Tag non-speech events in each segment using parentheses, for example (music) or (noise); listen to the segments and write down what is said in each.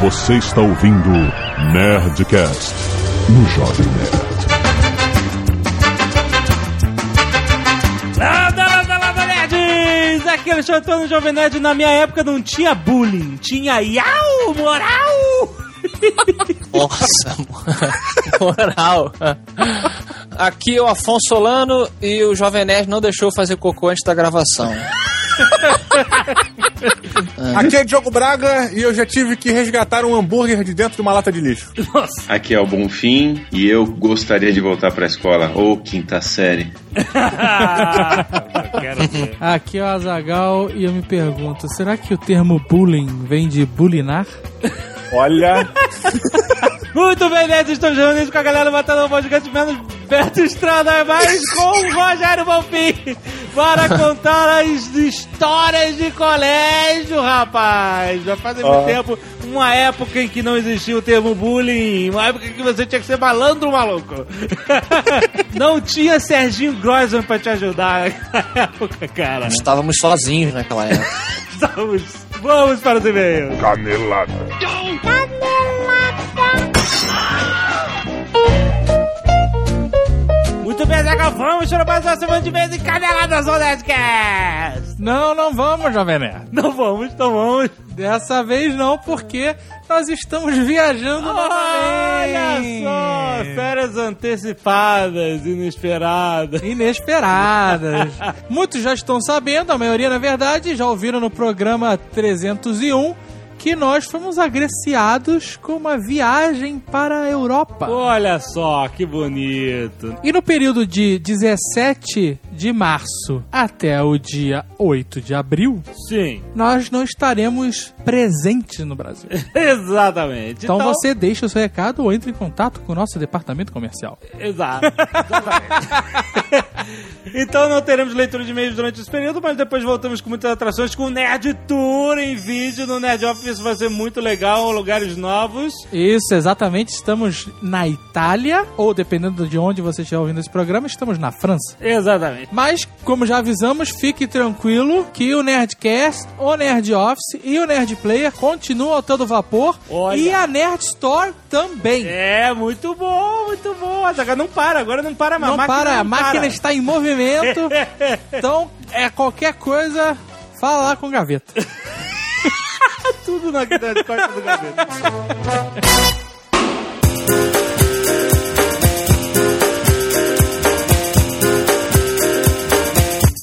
Você está ouvindo Nerdcast no Jovem Nerd. Lada, lada, lada, nerds! Aqui é Alexandre Antônio Jovem Nerd. Na minha época não tinha bullying, tinha iau, moral! (laughs) Nossa, moral. Aqui é o Afonso Solano e o Jovem Nerd não deixou eu fazer cocô antes da gravação. (laughs) Aqui é Diogo Braga e eu já tive que resgatar um hambúrguer de dentro de uma lata de lixo. Aqui é o Bonfim e eu gostaria de voltar pra escola, ou quinta série. (laughs) Quero ver. Aqui é o Azagal e eu me pergunto: será que o termo bullying vem de bulinar? Olha, (laughs) Muito bem, nerds, estamos reunidos com a galera matando o podcast menos Beto Estrada, mas com o Rogério Bonfim para contar as histórias de colégio, rapaz. Já faz muito tempo, uma época em que não existia o termo bullying, uma época em que você tinha que ser malandro, maluco. (laughs) não tinha Serginho Grossman pra te ajudar naquela época, cara. Estávamos sozinhos naquela época. (laughs) Estamos... Vamos para os e-mails. Canelada. Muito bem, Zagal, vamos para mais uma semana de vez em Caneladas Nerdcast. Não, não vamos, Jovem Nerd. Não vamos, então vamos. Dessa vez não, porque nós estamos viajando Olha novamente. só, férias antecipadas, inesperadas. Inesperadas. (laughs) Muitos já estão sabendo, a maioria na verdade, já ouviram no programa 301 que nós fomos agraciados com uma viagem para a Europa. Olha só, que bonito. E no período de 17 de março até o dia 8 de abril, Sim, nós não estaremos presentes no Brasil. (laughs) exatamente. Então, você deixa o seu recado ou entre em contato com o nosso departamento comercial. Exato. (laughs) Então não teremos leitura de e-mails durante esse período, mas depois voltamos com muitas atrações com o Nerd Tour em vídeo no Nerd Office. Vai ser muito legal, lugares novos. Isso, exatamente. Estamos na Itália, ou dependendo de onde você estiver ouvindo esse programa, estamos na França. Exatamente. Mas, como já avisamos, fique tranquilo que o Nerdcast, o Nerd Office e o Nerd Player continuam a todo vapor. Olha. E a Nerd Store também. É, muito bom, muito bom. Agora não para, agora não para mais. não para, a não máquina para. está em movimento. (laughs) então, é qualquer coisa, fala lá com o Gaveta. (laughs) tudo na costa do gaveta. (laughs)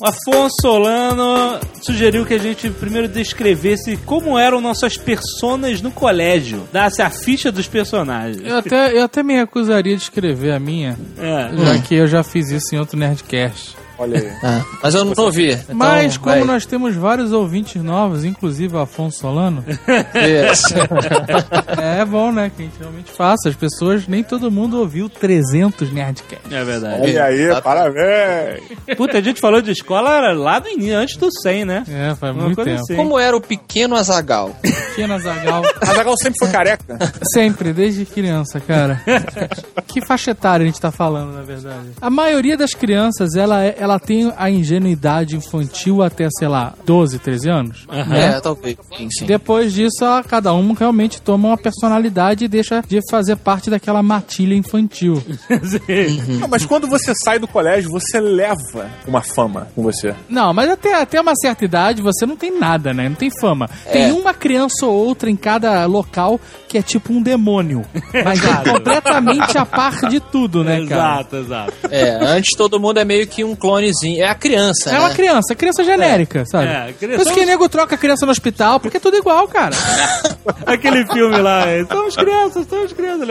Afonso Solano sugeriu que a gente primeiro descrevesse como eram nossas personas no colégio. Dasse a ficha dos personagens. Eu até, eu até me recusaria de escrever a minha, É. já que eu já fiz isso em outro Nerdcast. Olha aí. Ah, mas eu não ouvi. Então, Mas como vai. nós temos vários ouvintes novos, inclusive o Afonso Solano, Isso. (laughs) é bom, né, que a gente realmente faça. As pessoas, nem todo mundo ouviu 300 Nerdcast. É verdade. Olha aí, parabéns. Puta, a gente falou de escola lá do início, antes do 100, né? É, faz Uma muito tempo. assim. Como era o pequeno Azagal? Pequena Zagal, A (laughs) Zagal sempre foi careca. sempre, desde criança, cara. que faixa etária a gente tá falando, na verdade? A maioria das crianças, ela, é- ela tem a ingenuidade infantil até, sei lá, 12, 13 anos. né? É, talvez. Sim, sim. Depois disso, a- cada um realmente toma uma personalidade e deixa de fazer parte daquela matilha infantil. (laughs) Não, mas quando você sai do colégio, você leva uma fama com você. Não, mas até, até uma certa idade você não tem nada, né? Não tem fama. Tem uma criança ou outra em cada local que é tipo um demônio. Mas é (laughs) completamente a par de tudo, né, cara? Exato, exato. É, antes todo mundo é meio que um clonezinho. É a criança, É né? uma criança, é criança genérica, sabe? É, criança- Por isso que nego troca a criança no hospital, porque é tudo igual, cara. (laughs) Aquele filme lá, é, somos crianças, somos crianças,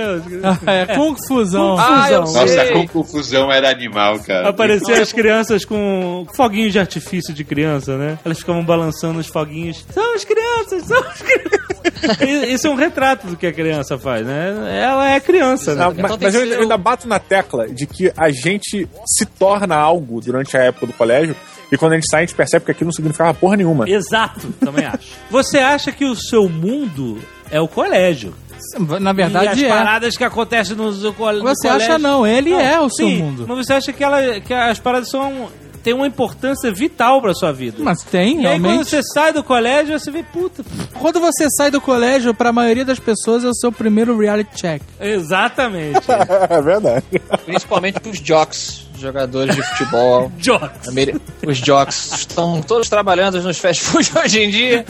é, confusão. Ah, eu confusão. sei. Nossa, como confusão era animal, cara. Apareciam as crianças com foguinhos de artifício de criança, né? Elas ficavam balançando os foguinhos. Somos crianças, somos crianças. (laughs) Isso é um retrato do que a criança faz, né? Ela é criança, né? Ah, mas Então mas eu eu ainda bato na tecla de que a gente se torna algo durante a época do colégio e quando a gente sai, a gente percebe que aquilo não significava porra nenhuma. Exato, também acho. Você acha que o seu mundo é o colégio? Na e verdade as é. paradas que acontecem no, no, Você colégio... acha não, ele Não, é o seu sim, mundo. Mas você acha que, ela, que as paradas são tem uma importância vital pra sua vida. Mas tem, e aí quando realmente. você sai do colégio, você vê, puta, Quando você sai do colégio, pra maioria das pessoas é o seu primeiro reality check. exatamente. (laughs) É verdade. Principalmente os jocks, jogadores de futebol. (laughs) Jocks. Ameri- Os jocks estão todos trabalhando nos fast food (laughs) hoje em dia.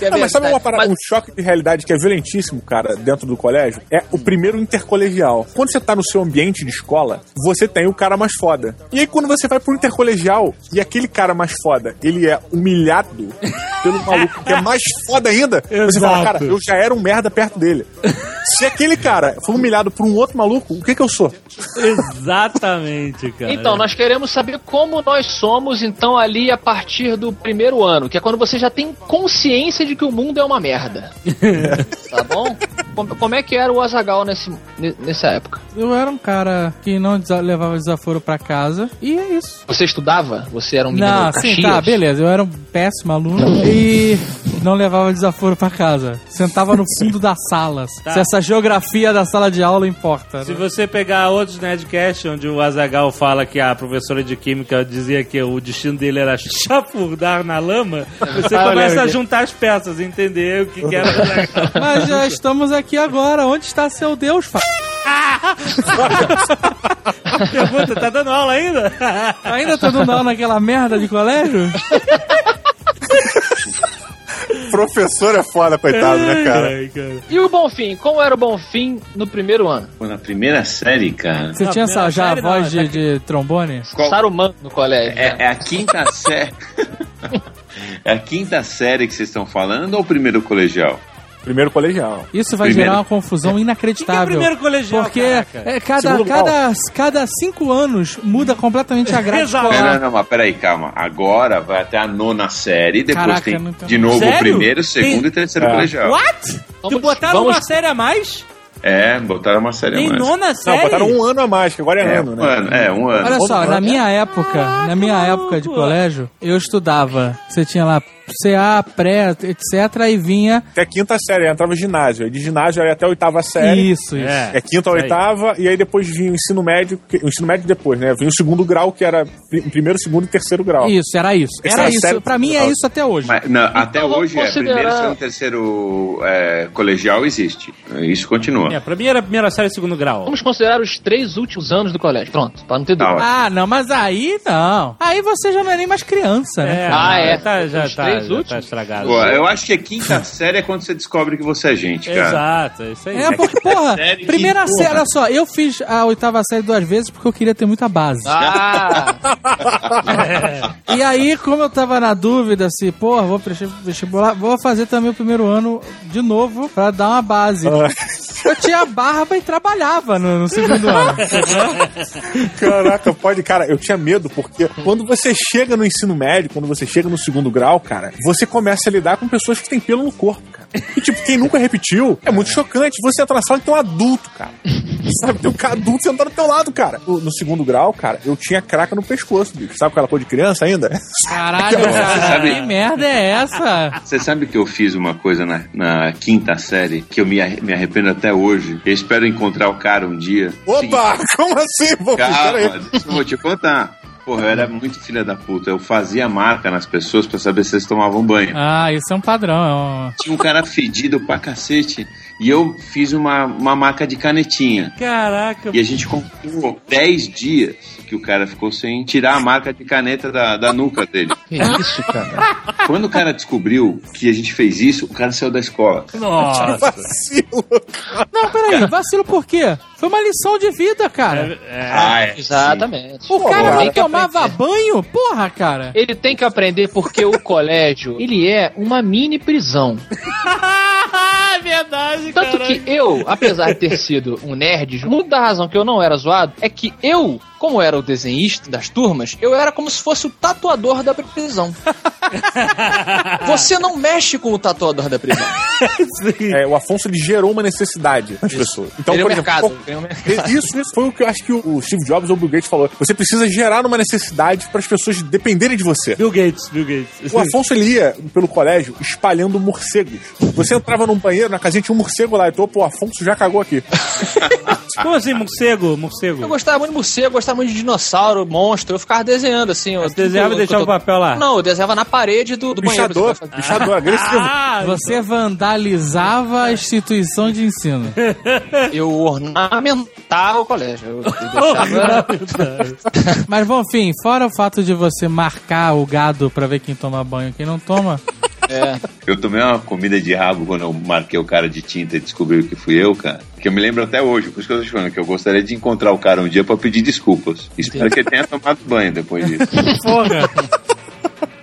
É Não, mas sabe uma parada, Mas- um choque de realidade que é violentíssimo, cara, dentro do colégio? É o primeiro intercolegial. Quando você tá no seu ambiente de escola, você tem o cara mais foda. E aí quando você vai pro intercolegial e aquele cara mais foda, ele é humilhado (laughs) pelo maluco que é mais foda ainda, você fala, Exato. cara, eu já era um merda perto dele. Se aquele cara foi humilhado por um outro maluco, o que que eu sou? Exatamente, cara. Então, nós queremos saber como nós somos, então, ali a partir do primeiro ano, que é quando você já tem consciência de que o mundo é uma merda. (laughs) tá bom? Como, é que era o Azagal nesse, ne- nessa época? Eu era um cara que não desa- levava desaforo pra casa. E é isso. Você estudava? Você era um menino Não, Caxias? sim, tá, beleza. Eu era um péssimo aluno e não levava desaforo pra casa. Sentava no fundo da sala. Tá. Se essa geografia da sala de aula importa. Se né? você pegar outros Nerdcast, onde o Azagal fala que a professora de Química dizia que o destino dele era (laughs) chafurdar na lama, você (laughs) Ah, começa a juntar as peças, entender o que, que era. (laughs) Mas já estamos aqui agora. Onde está seu Deus, fa... Pergunta, tá dando aula ainda? Ainda tá dando aula naquela merda de colégio? Professor é foda, coitado, né, cara? Ai, cara. E o Bonfim? Como era o Bonfim no primeiro ano? Pô, na primeira série, cara. Você tinha essa, já a série não, voz é de, de trombone? Qual- Saruman no colégio. né? É, é a quinta (laughs) série. é a quinta série que vocês estão falando ou o primeiro colegial? Primeiro colegial. Isso vai Primeiro. gerar uma confusão O que que é inacreditável. primeiro colegial, Porque caraca? é, cada, Segundo cada, cada cinco anos muda completamente a grade Exato. Não, escolar. não, não, mas peraí, calma. Agora vai até a nona série, depois Caraca, tem de novo Sério? o primeiro, segundo Tem- e terceiro É. colegial. What? Vamos- tu botaram vamos- uma série a mais? É, botaram uma série a Tem mais. nona série? Não, botaram um ano a mais, que agora é, É, ano, um né? ano, é, um ano. Olha só, na ano. minha época, na minha época de colégio, eu estudava. Você tinha lá CA, pré, etc. E vinha. Até a quinta série, aí entrava ginásio. Aí de ginásio era até a oitava série. Isso, isso. É. É quinta a Isso aí. oitava, e aí depois vinha o ensino médio, que- o ensino médio depois, né? Vinha o segundo grau, que era pri- primeiro, segundo e terceiro grau. Isso, era isso. Era isso. série Pra mim é isso até hoje. Mas, não, até vamos hoje é considerar- primeiro, segundo, terceiro é, colegial existe. Isso continua. É, pra mim era primeira série segundo grau. Vamos considerar os três últimos anos do colégio. Pronto, pra não ter Tá, dúvida. Ah, não, mas aí não. Aí você já não é nem mais criança, né? É? Ah, é. Tá, já, Os tá, três já tá estragado. Pô, eu acho que a quinta (laughs) série é quando você descobre que você é gente, cara. Exato, é isso aí. É, porque, porra, série primeira que, série, porra. olha só, eu fiz a oitava série duas vezes porque eu queria ter muita base. Ah, (laughs) E aí, como eu tava na dúvida se, porra, vou prestar vestibular, vou fazer também o primeiro ano de novo pra dar uma base. Eu tinha barba e trabalhava no, no segundo ano. Caraca, pode. Cara, eu tinha medo, porque quando você chega no ensino médio, quando você chega no segundo grau, cara, você começa a lidar com pessoas que têm pelo no corpo, cara. E, tipo, quem nunca repetiu, é muito chocante. Você entra na sala e tem um adulto, cara. (laughs) Sabe, tem um cara adulto sentado do teu lado, cara. No, no segundo grau, cara, eu tinha craca no pescoço, bicho. Sabe aquela coisa de criança ainda? Caralho, (laughs) cara, sabe- que merda é essa? Você sabe que eu fiz uma coisa na, na quinta série que eu me, arre- me arrependo até hoje? Eu espero encontrar o cara um dia. Opa! Como assim? Peraí. Calma, deixa eu vou te contar. Porra, eu era muito filha da puta. Eu fazia marca nas pessoas pra saber se eles tomavam banho. Ah, isso é um padrão. É um... Tinha um cara fedido pra cacete. E eu fiz uma, uma marca de canetinha. Caraca, E a gente comprou 10 dias que o cara ficou sem tirar a marca de caneta da, da nuca dele. que isso, cara. Quando o cara descobriu que a gente fez isso, o cara saiu da escola. nossa. Vacilo. Não, peraí, vacilo por quê? Foi uma lição de vida, cara. Ah, é. Exatamente. O cara Tem não tomava banho? Porra, cara. Ele tem que aprender porque o (laughs) colégio, ele é uma mini prisão. (laughs) é verdade, Tanto cara. Que eu, apesar de ter sido um nerd, muito da razão que eu não era zoado é que eu, como era o desenhista das turmas, eu era como se fosse o tatuador da prisão. (laughs) Você não mexe com o tatuador da prisão. É, o Afonso ele gerou uma necessidade nas pessoas. Então, por o exemplo, mercado. Isso, isso foi o que eu acho que o Steve Jobs ou o Bill Gates falou. Você precisa gerar uma necessidade para as pessoas dependerem de você. Bill Gates, Bill Gates. O Afonso ele ia pelo colégio espalhando morcegos. Você entrava num banheiro, na casinha tinha um morcego lá, tu, pô, Afonso já cagou aqui. (laughs) Como assim, morcego? Morcego? Eu gostava muito de morcego, gostava muito de dinossauro, monstro. Eu ficava desenhando assim. eu- Você desenhava e deixava o papel lá? Não, eu desenhava na parede do, do banheiro. Bichador, assim, bichador, agressivo. Ah, Você vandalizava a instituição de ensino. (laughs) Eu ornamentava o colégio. Eu, eu deixava... Mas, bom, enfim, fora o fato de você marcar o gado pra ver quem toma banho e quem não toma, é. Eu tomei uma comida de rabo quando eu marquei o cara de tinta e descobriram que fui eu, cara. Que eu me lembro até hoje, por isso que eu tô te falando, que eu gostaria de encontrar o cara um dia pra pedir desculpas. Espero que ele tenha tomado banho depois disso. (laughs) porra.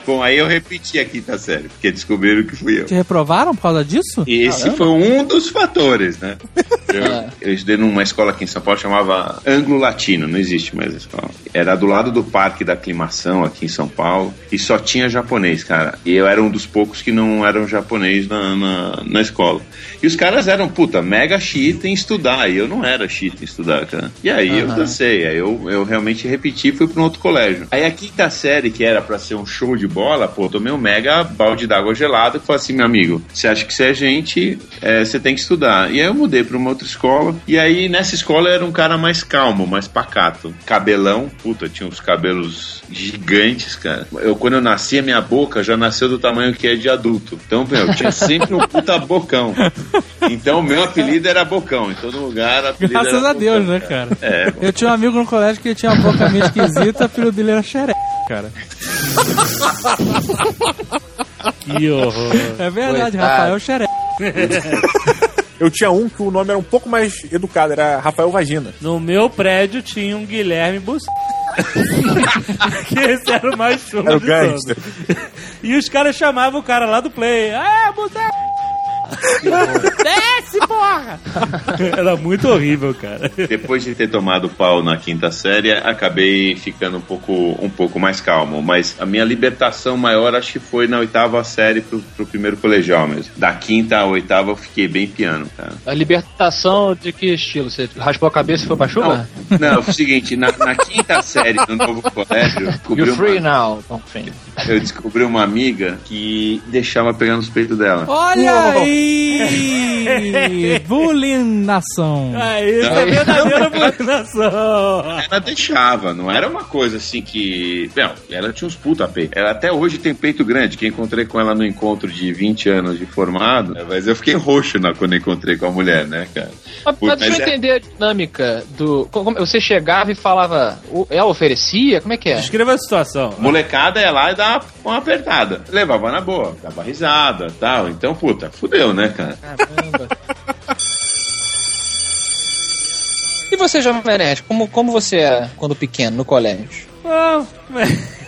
Bom, aí eu repeti a quinta série, porque descobriram que fui eu. te reprovaram por causa disso? E esse foi um dos fatores, né? Eu, (laughs) É. eu estudei numa escola aqui em São Paulo chamava Anglo Latino, não existe mais a escola. Era do lado do Parque da Aclimação aqui em São Paulo e só tinha japonês, cara. E eu era um dos poucos que não eram japonês na, na, na escola. E os caras eram, puta, mega chita em estudar. E eu não era chita em estudar, cara. E aí eu dancei, aí eu, eu realmente repeti e fui pra um outro colégio. Aí a quinta série, que era pra ser um show de bola, pô, tomei um mega balde d'água gelada e falei assim, meu amigo, você acha que você é gente, é, você tem que estudar. E aí eu mudei pra uma outra escola. E aí nessa escola eu era um cara mais calmo, mais pacato. Cabelão, puta, tinha uns cabelos gigantes, cara. Eu, quando eu nasci, a minha boca já nasceu do tamanho que é de adulto. Então, meu, eu tinha sempre um puta (laughs) bocão. Então, meu apelido era Bocão. Em todo lugar, apelido Graças era a Deus, Bocão, né, cara? É, Eu tinha um amigo no colégio que tinha uma boca meio esquisita, (laughs) filho dele era xereca, cara. (laughs) Que horror. É verdade, Coitado. Rafael xereca. (laughs) Eu tinha um que o nome era um pouco mais educado, era Rafael Vagina. No meu prédio tinha um Guilherme Bus. (laughs) que esse era o mais chulo Era o de todos. E os caras chamavam o cara lá do play. Ah, você... Desce, porra! Era muito horrível, cara. Depois de ter tomado pau na quinta série, acabei ficando um pouco, um pouco mais calmo. Mas a minha libertação maior acho que foi na oitava série pro, pro primeiro colegial mesmo. Da quinta à oitava eu fiquei bem piano, cara. A libertação de que estilo? Você raspou a cabeça e foi pra chuva? Não, é o seguinte, na, na quinta série do novo colégio, eu descobri, You're free uma, now. Então, enfim. eu descobri uma amiga que deixava pegar nos peitos dela. Olha aí! Bullying nação. Isso é verdadeira bulinação. Ela deixava, não era uma coisa assim que. Não, ela tinha uns puta peito. Ela até hoje tem peito grande, que encontrei com ela no encontro de 20 anos de formado. Mas eu fiquei roxo na, quando encontrei com a mulher, né, cara? Mas, Puta, mas deixa eu é- entender a dinâmica do. como- você chegava e falava. Ela oferecia? Como é que é? Descreva a situação. Molecada ia lá e dava uma apertada. Levava na boa, dava risada tal. Então, puta, fudeu, né, cara? Caramba. E você, Jovem Nerd, como, como você era quando pequeno, no colégio? Ah,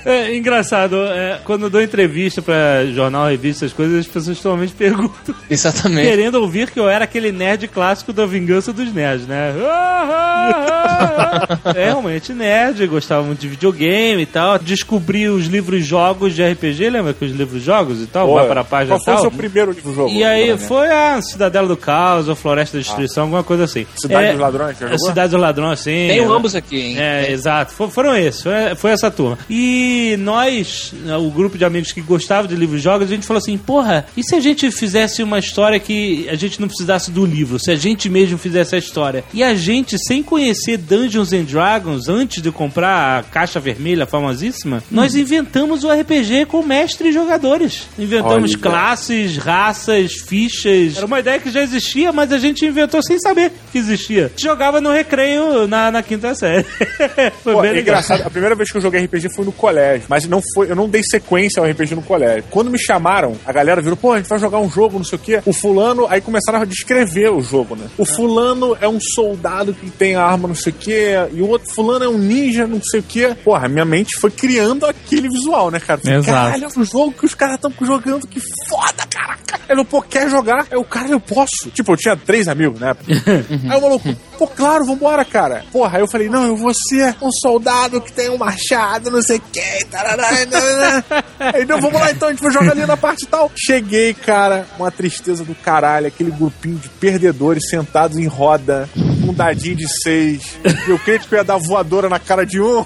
é, engraçado, é, quando eu dou entrevista pra jornal, revista, essas coisas, as pessoas normalmente perguntam, Exatamente. querendo ouvir que eu era aquele nerd clássico da vingança dos nerds, né? Ah, ah, ah, ah. É realmente nerd, gostava muito de videogame e tal. Descobri os livros jogos de RPG, lembra que os livros jogos e tal? Pô, vai para a página Qual foi o seu primeiro livro jogo? E aí Né? foi a Cidadela do Caos, ou Floresta da Destruição, alguma coisa assim. Cidade É, dos Ladrões, já a jogou? Cidade dos Ladrões, sim. Tenho É, ambos aqui, hein? é, exato. For- foram esses. Foi, foi essa turma. E nós, né, o grupo de amigos que gostava de livros e jogos, a gente falou assim: porra, e se a gente fizesse uma história que a gente não precisasse do livro? Se a gente mesmo fizesse a história? E a gente, sem conhecer Dungeons and Dragons, antes de comprar a caixa vermelha famosíssima, nós inventamos o RPG com mestre e jogadores. Inventamos Olha. classes, raças, fichas. Era uma ideia que já existia, mas a gente inventou sem saber que existia. Jogava no recreio na, na quinta série. (laughs) Foi Pô, bem é legal. engraçado, a primeira vez que eu joguei RPG foi no colégio, mas não foi, eu não dei sequência ao RPG no colégio. Quando me chamaram, a galera virou, pô, a gente vai jogar um jogo, não sei o quê. O fulano, aí começaram a descrever o jogo, né? O fulano é um soldado que tem arma, não sei o quê, e o outro fulano é um ninja, não sei o quê. Porra, minha mente foi criando aquele visual, né, cara? Exato. Caralho, é um jogo que os caras estão jogando, que foda, caraca. Ele, pô, quer jogar? Aí o cara, eu posso. Tipo, eu tinha três amigos, né? (laughs) aí o maluco, pô, claro, vambora, cara. Porra, aí eu falei, não, eu vou ser um soldado que tem um machado, não sei o que. Aí, não, vamos lá então, a gente vai jogar ali na parte tal. Cheguei, cara, uma tristeza do caralho, aquele grupinho de perdedores sentados em roda, um dadinho de seis. Eu creio que eu ia dar voadora na cara de um.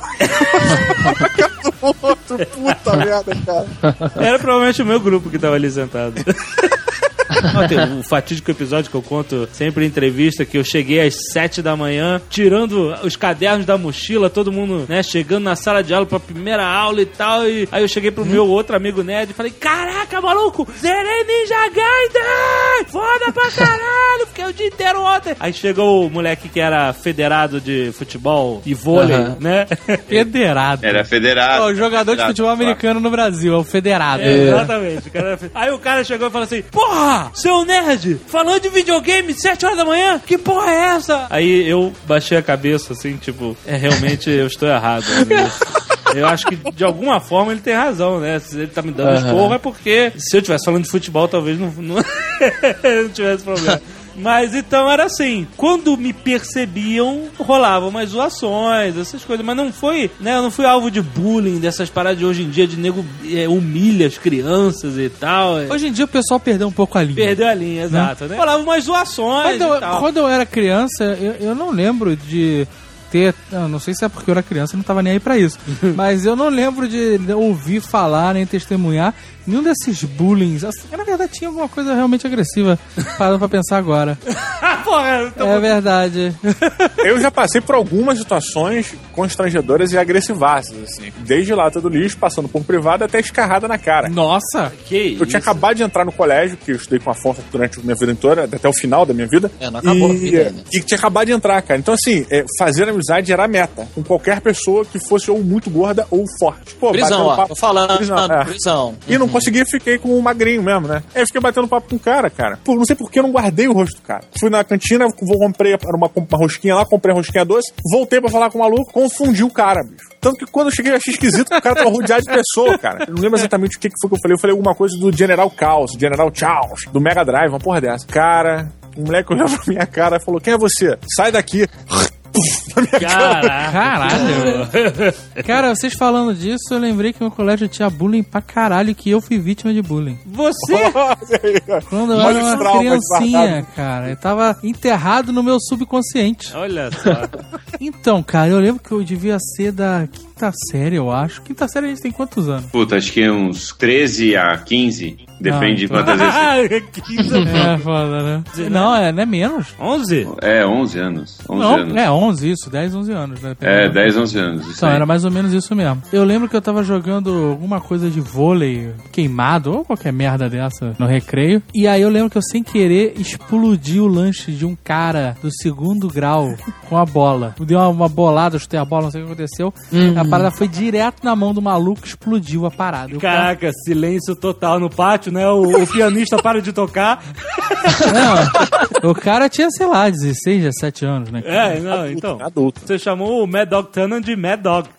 na (laughs) cara do outro, puta merda, cara. Era provavelmente o meu grupo que tava ali sentado. (laughs) Ontem, o fatídico episódio que eu conto sempre em entrevista, que eu cheguei às sete da manhã, tirando os cadernos da mochila, todo mundo, né, chegando na sala de aula pra primeira aula e tal, e aí eu cheguei pro meu outro amigo nerd e falei, caraca, maluco, zerei Ninja Gaiden! Foda pra caralho, fiquei o dia inteiro ontem. Aí chegou o moleque que era federado de futebol e vôlei, Aham. né? (laughs) Federado. Era federado. É o jogador de Federado, futebol claro. americano no Brasil, é o federado. É, exatamente. o cara era fe- Aí o cara chegou e falou assim: Porra, seu nerd, falando de videogame 7 horas da manhã? Que porra é essa? Aí eu baixei a cabeça assim, tipo, é realmente eu estou errado. amigo. Eu acho que de alguma forma ele tem razão, né? Se ele tá me dando esporro é porque se eu estivesse falando de futebol, talvez não, não, (laughs) não tivesse problema. Mas então era assim, quando me percebiam, rolavam umas zoações, essas coisas, mas não foi, né, eu não fui alvo de bullying, dessas paradas de hoje em dia, de nego é, humilha as crianças e tal. é. Hoje em dia o pessoal perdeu um pouco a linha. Perdeu a linha, exato, né? Rolavam umas zoações eu, quando eu era criança, eu, eu não lembro de ter. eu Não sei se é porque eu era criança e não tava nem aí pra isso. (laughs) mas eu não lembro de ouvir falar nem testemunhar nenhum desses bullying. Assim, na verdade, tinha alguma coisa realmente agressiva. Parando pra pensar agora. (laughs) Porra, então- É verdade. (laughs) Eu já passei por algumas situações constrangedoras e agressivaças, assim. Desde lata do lixo, passando por privado até escarrada na cara. Nossa! que Eu tinha isso? acabado de entrar no colégio, que eu estudei com a Afonso durante a minha vida inteira, até o final da minha vida. É, não acabou a e, vida ainda. E tinha acabado de entrar, cara. Então, assim, é, fazer amizade era a meta. Com qualquer pessoa que fosse ou muito gorda ou forte. Pô, Prisão, ó. papo- Tô falando, Prisão, é. prisão. E não consegui, fiquei com o magrinho mesmo, né? Aí eu fiquei batendo papo com o cara, cara. Pô, não sei por que eu não guardei o rosto do cara. Fui na cantina, comprei uma, uma rosquinha lá, comprei a rosquinha doce, voltei pra falar com o maluco, confundi o cara, bicho. Tanto que quando eu cheguei eu achei esquisito que o cara tava rodeado de pessoa, cara. Eu não lembro exatamente o que, que foi que eu falei. Eu falei alguma coisa do General Chaos, General Chaos, do Mega Drive, uma porra dessa. Cara, o moleque olhou pra minha cara e falou: Quem é você? Sai daqui. Na minha cara. Caralho! (laughs) Cara, vocês falando disso, eu lembrei que meu colégio tinha bullying pra caralho e que eu fui vítima de bullying. Você. (laughs) Quando eu era uma criancinha, cara, eu tava enterrado no meu subconsciente. Olha só. (laughs) Então, cara, eu lembro que eu devia ser da quinta série, eu acho. Quinta série a gente tem quantos anos? Puta, acho que é uns 13 a 15. Depende de então- quantas vezes. (laughs) Ah, 15 É, foda, né? Não, é, não é menos. 11? É, 11 anos. 11 Não, anos. é 11 isso, 10, 11 anos, né? É, 10, 11 anos. Isso Então, aí. era mais ou menos isso mesmo. Eu lembro que eu tava jogando alguma coisa de vôlei queimado, ou qualquer merda dessa, no recreio. E aí eu lembro que eu, sem querer, explodi o lanche de um cara do segundo grau com a bola. Deu uma, uma bolada, chutei a bola, não sei o que aconteceu. A parada foi direto na mão do maluco, explodiu a parada. O cara- Caraca, silêncio total no pátio, né? O, o pianista para de tocar. Não, o cara tinha, sei lá, 16, 17 anos, né? É, não, então. Adulto. Você chamou o Mad Dog Tannen de Mad Dog.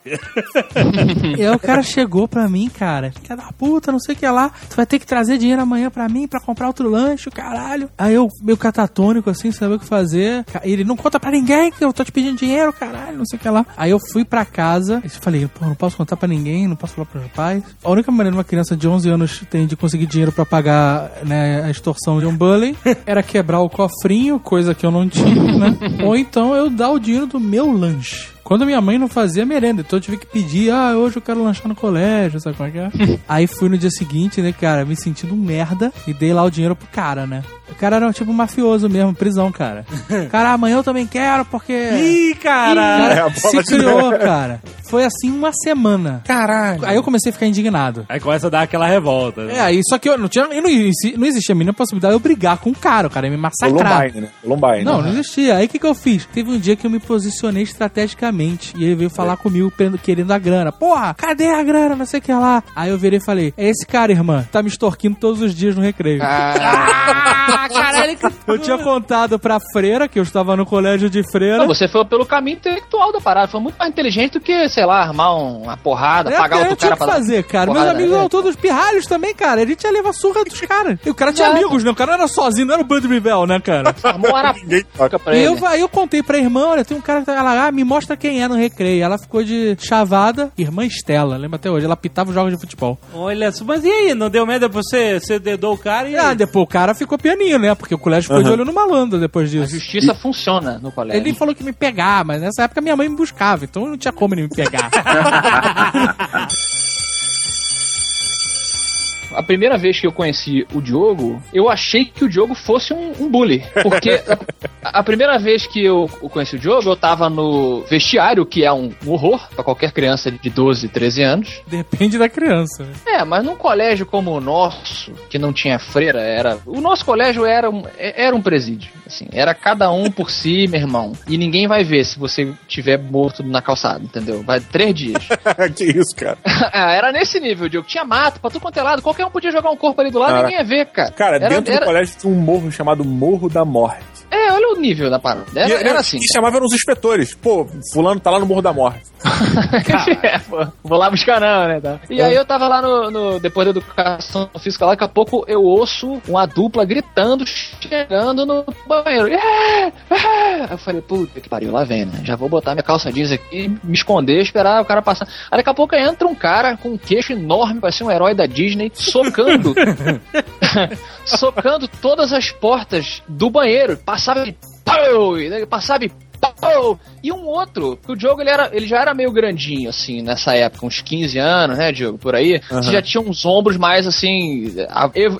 E aí o cara chegou pra mim, cara, filha da puta, não sei o que lá, tu vai ter que trazer dinheiro amanhã pra mim pra comprar outro lanche, o caralho. Aí eu, meio catatônico, assim, sem saber o que fazer. Ele, não conta pra ninguém que eu tô te pedindo dinheiro, caralho, não sei o que lá. Aí eu fui pra casa e falei, pô, não posso contar pra ninguém, não posso falar pros meus pais. A única maneira uma criança de 11 anos tem de conseguir dinheiro pra pagar, né, a extorsão de um bullying (laughs) era quebrar o cofrinho, coisa que eu não tinha, né? (laughs) Ou então eu dar o dinheiro do meu lanche. Quando minha mãe não fazia merenda, então eu tive que pedir, ah, hoje eu quero lanchar no colégio, sabe como é que é? (laughs) Aí fui no dia seguinte, né, cara, me sentindo um merda e dei lá o dinheiro pro cara, né? O cara era tipo mafioso mesmo, prisão, cara. (laughs) Cara, amanhã eu também quero, porque. Ih, caralho. É, a Cara, bola se de criou, neve. cara. Foi assim uma semana. Caralho. Aí eu comecei a ficar indignado. Aí começa a dar aquela revolta. né? É, aí só que eu não tinha. eu não, não existia a mínima possibilidade de eu brigar com o cara, o cara ia me massacrar. Columbine, né? Columbine. Não, não existia. Aí o que, que eu fiz? Teve um dia que eu me posicionei estrategicamente. E ele veio falar comigo querendo a grana. Porra, cadê a grana? Não sei o que lá. Aí eu virei e falei: É esse cara, irmã, tá me extorquindo todos os dias no recreio. Ah, caralho, Eu tinha contado pra freira, que eu estava no colégio de freira. não, você foi pelo caminho intelectual da parada. Foi muito mais inteligente do que, sei lá, armar um- uma porrada, É, pagar eu outro tinha cara que pra fazer, cara. porrada, Meus amigos né? eram todos pirralhos também, cara. Ele tinha levar surra dos caras. E o cara tinha amigos, né? O cara não era sozinho, não era o Bud Rivel, né, cara? Armou arapuca pra E ele. eu, aí eu contei pra irmã, olha, tem um cara que tá lá, ah, me mostra quem é no recreio. Ela ficou de chavada, irmã Estela, lembra até hoje, ela pitava os jogos de futebol. Olha só, mas e aí? Não deu medo pra você? Você dedou o cara e. Ah, depois o cara ficou pianinho, né? Porque o colégio ficou de olho no malandro depois A disso. justiça funciona no colégio. Ele falou que me pegar, mas nessa época minha mãe me buscava, então não tinha como ele me pegar. (laughs) a primeira vez que eu conheci o Diogo, eu achei que o Diogo fosse um, um bully. Porque a, a primeira vez que eu conheci o Diogo, eu tava no vestiário, que é um horror pra qualquer criança de 12, 13 anos. Depende da criança. né? É, mas num colégio como o nosso, que não tinha freira, era. O nosso colégio era um, é- era um presídio. Assim, era cada um por si, (laughs) meu irmão. E ninguém vai ver se você tiver morto na calçada, entendeu? Vai três dias. (laughs) que isso, cara. Ah, (laughs) era nesse nível, Diogo. Tinha mato pra tudo quanto é lado. Qualquer um podia jogar um corpo ali do lado e ninguém ia ver, cara. Cara, Era- dentro era- do colégio tinha um morro chamado Morro da Morte. É, olha o nível da parada. Era, e, era assim. e chamava os inspetores. Pô, fulano tá lá no Morro da Morte. (laughs) é, pô, vou lá buscar não, né? tá? E aí eu tava lá no, no- Depois da educação física lá, daqui a pouco eu ouço uma dupla gritando, chegando no banheiro. É, é. Eu falei, puta que pariu, lá vem, né? Já vou botar minha calça jeans aqui, me esconder, esperar o cara passar. Aí daqui a pouco entra um cara com um queixo enorme, parecia um herói da Disney, socando. (laughs) (laughs) socando todas as portas do banheiro. Passava de pau, e daí passava e E um outro, que o Diogo ele, era, ele já era meio grandinho, assim, nessa época, uns 15 anos, né, Diogo, por aí. Você já tinha uns ombros mais, assim,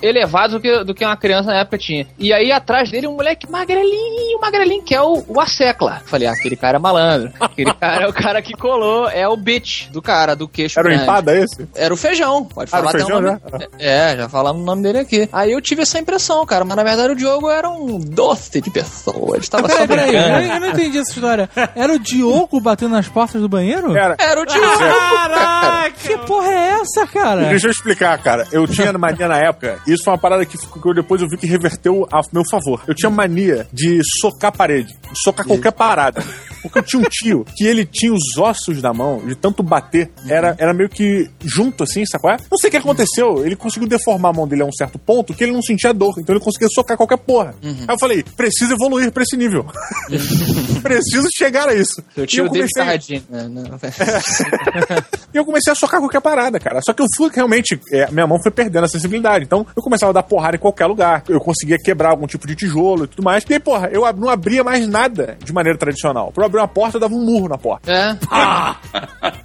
elevados do que, do que uma criança na época tinha. E aí atrás dele um moleque magrelinho, magrelinho, que é o, o Acecla. Falei, ah, aquele cara é malandro. Aquele (laughs) cara é o cara que colou, é o bitch do cara, do queixo Era o empada esse? Era o feijão, pode falar era o até o feijão, nome. É, já falamos o nome dele aqui. Aí eu tive essa impressão, cara, mas na verdade o Diogo era um doce de pessoa. Ele estava só brincando. eu não entendi essa história. Era o Diogo batendo nas portas do banheiro? Era. Era o Diogo. cara. Que porra é essa, cara? Deixa eu explicar, cara. Eu tinha mania na época, isso foi uma parada que, ficou- que eu depois eu vi que reverteu a meu favor. Eu tinha mania de socar a parede, socar qualquer parada. Porque eu tinha um tio que ele tinha os ossos da mão, de tanto bater, era, era meio que junto assim, sacou? Não sei o que aconteceu, ele conseguiu deformar a mão dele a um certo ponto que ele não sentia dor, então ele conseguia socar qualquer porra. Aí eu falei, preciso evoluir pra esse nível. (laughs) preciso chegar a isso. Seu tio comecei- Carradine. né? Não- (laughs) e eu comecei a socar qualquer parada, cara. Só que eu fui realmente. é, minha mão foi perdendo a sensibilidade. Então eu começava a dar porrada em qualquer lugar. Eu conseguia quebrar algum tipo de tijolo e tudo mais. E aí, porra, eu não abria mais nada de maneira tradicional. Pra eu abrir uma porta, eu dava um murro na porta. É.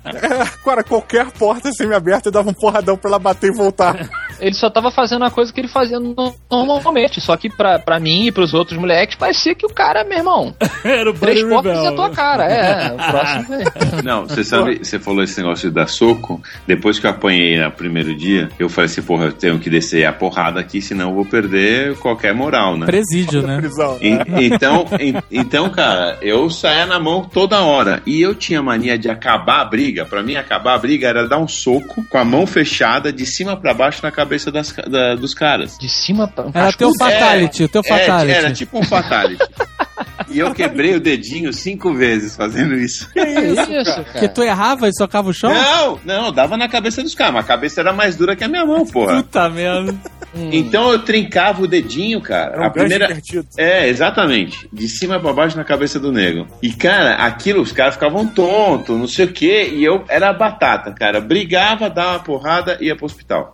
É, (laughs) cara, qualquer porta semi-aberta, eu dava um porradão pra ela bater e voltar. Ele só tava fazendo a coisa que ele fazia no- normalmente. Só que pra, pra mim e pros outros moleques, parecia que o cara, meu irmão, (laughs) Era o três portas e a tua cara. É, (laughs) o próximo. é- Não, você sabe, você falou esse negócio de dar soco. Depois que eu apanhei no primeiro dia, eu falei assim, porra, eu tenho que descer a porrada aqui, senão eu vou perder qualquer moral, né? Presídio, né? Prisão. En- Então, en- então, cara, eu saía na mão toda hora. E eu tinha mania de acabar a briga. Pra mim, acabar a briga era dar um soco com a mão fechada de cima pra baixo na cabeça das da- dos caras. De cima pra. um Era teu fatality, o teu É, fatality. era tipo um fatality. (laughs) e eu quebrei o dedinho cinco vezes fazendo isso. Que isso, Porque cara? tu errava e socava o chão? Não, não, dava na cabeça dos caras, mas a cabeça era mais dura que a minha mão, porra. Puta merda. Então eu trincava o dedinho, cara. Era um a primeira. invertido. É, exatamente. De cima pra baixo na cabeça do nego. E, cara, aquilo, os caras ficavam tontos, não sei o quê. E eu era batata, cara. Brigava, dava uma porrada e ia pro hospital.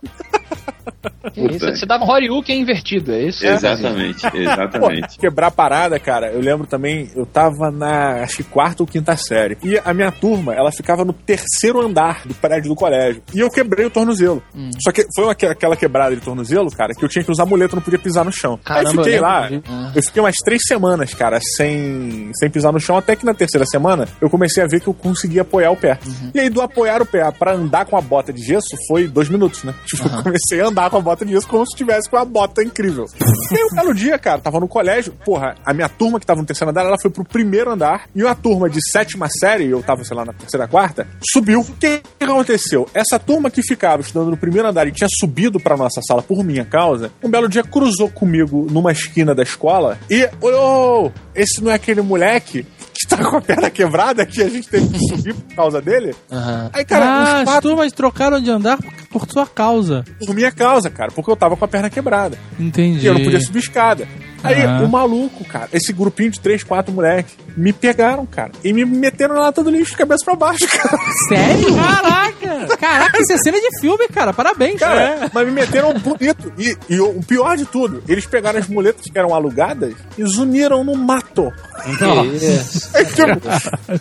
Que isso? Você dava um Horyuken invertido, é isso? Exatamente, (laughs) Pô, exatamente. quebrar parada, cara, eu lembro também, eu tava na, acho que quarta ou quinta série. E a minha turma, ela ficava no terceiro andar do prédio do colégio. E eu quebrei o tornozelo. Só que foi uma, aquela quebrada de tornozelo, cara, que eu tinha que usar muleta, não podia pisar no chão. Caramba, Aí fiquei eu lá. Ah. eu fiquei umas três semanas, cara, sem, sem pisar no chão, até que na terceira semana eu comecei a ver que eu conseguia apoiar o pé. E aí, do apoiar o pé pra andar com a bota de gesso, foi dois minutos, né? Tipo, (laughs) eu comecei a andar com a bota gesso como se tivesse com a bota incrível. E um belo dia, cara, tava no colégio, porra, a minha turma que tava no terceiro andar, ela foi pro primeiro andar, e uma turma de sétima série, eu tava, sei lá, na terceira, quarta, subiu. O que aconteceu? Essa turma que ficava estudando no primeiro andar e tinha subido pra nossa sala por minha causa, um belo dia cruzou comigo numa esquina da escola e, ô, esse não é aquele moleque que tá com a perna quebrada que a gente teve que subir por causa dele? Aham. Aí, cara, ah, os as quatro turmas trocaram de andar por, por sua causa. por minha causa, cara, porque eu tava com a perna quebrada. Entendi. E eu não podia subir escada. Aí, Aham. o maluco, cara, esse grupinho de três, quatro moleques, me pegaram, cara, e me meteram na lata do lixo de cabeça pra baixo, (laughs) cara. Sério? Caraca! Caraca, isso é cena de filme, cara. Parabéns. Cara, É. mas me meteram bonito. E, e o pior de tudo, eles pegaram as muletas que eram alugadas e zuniram no mato. Que isso. Aí, tipo,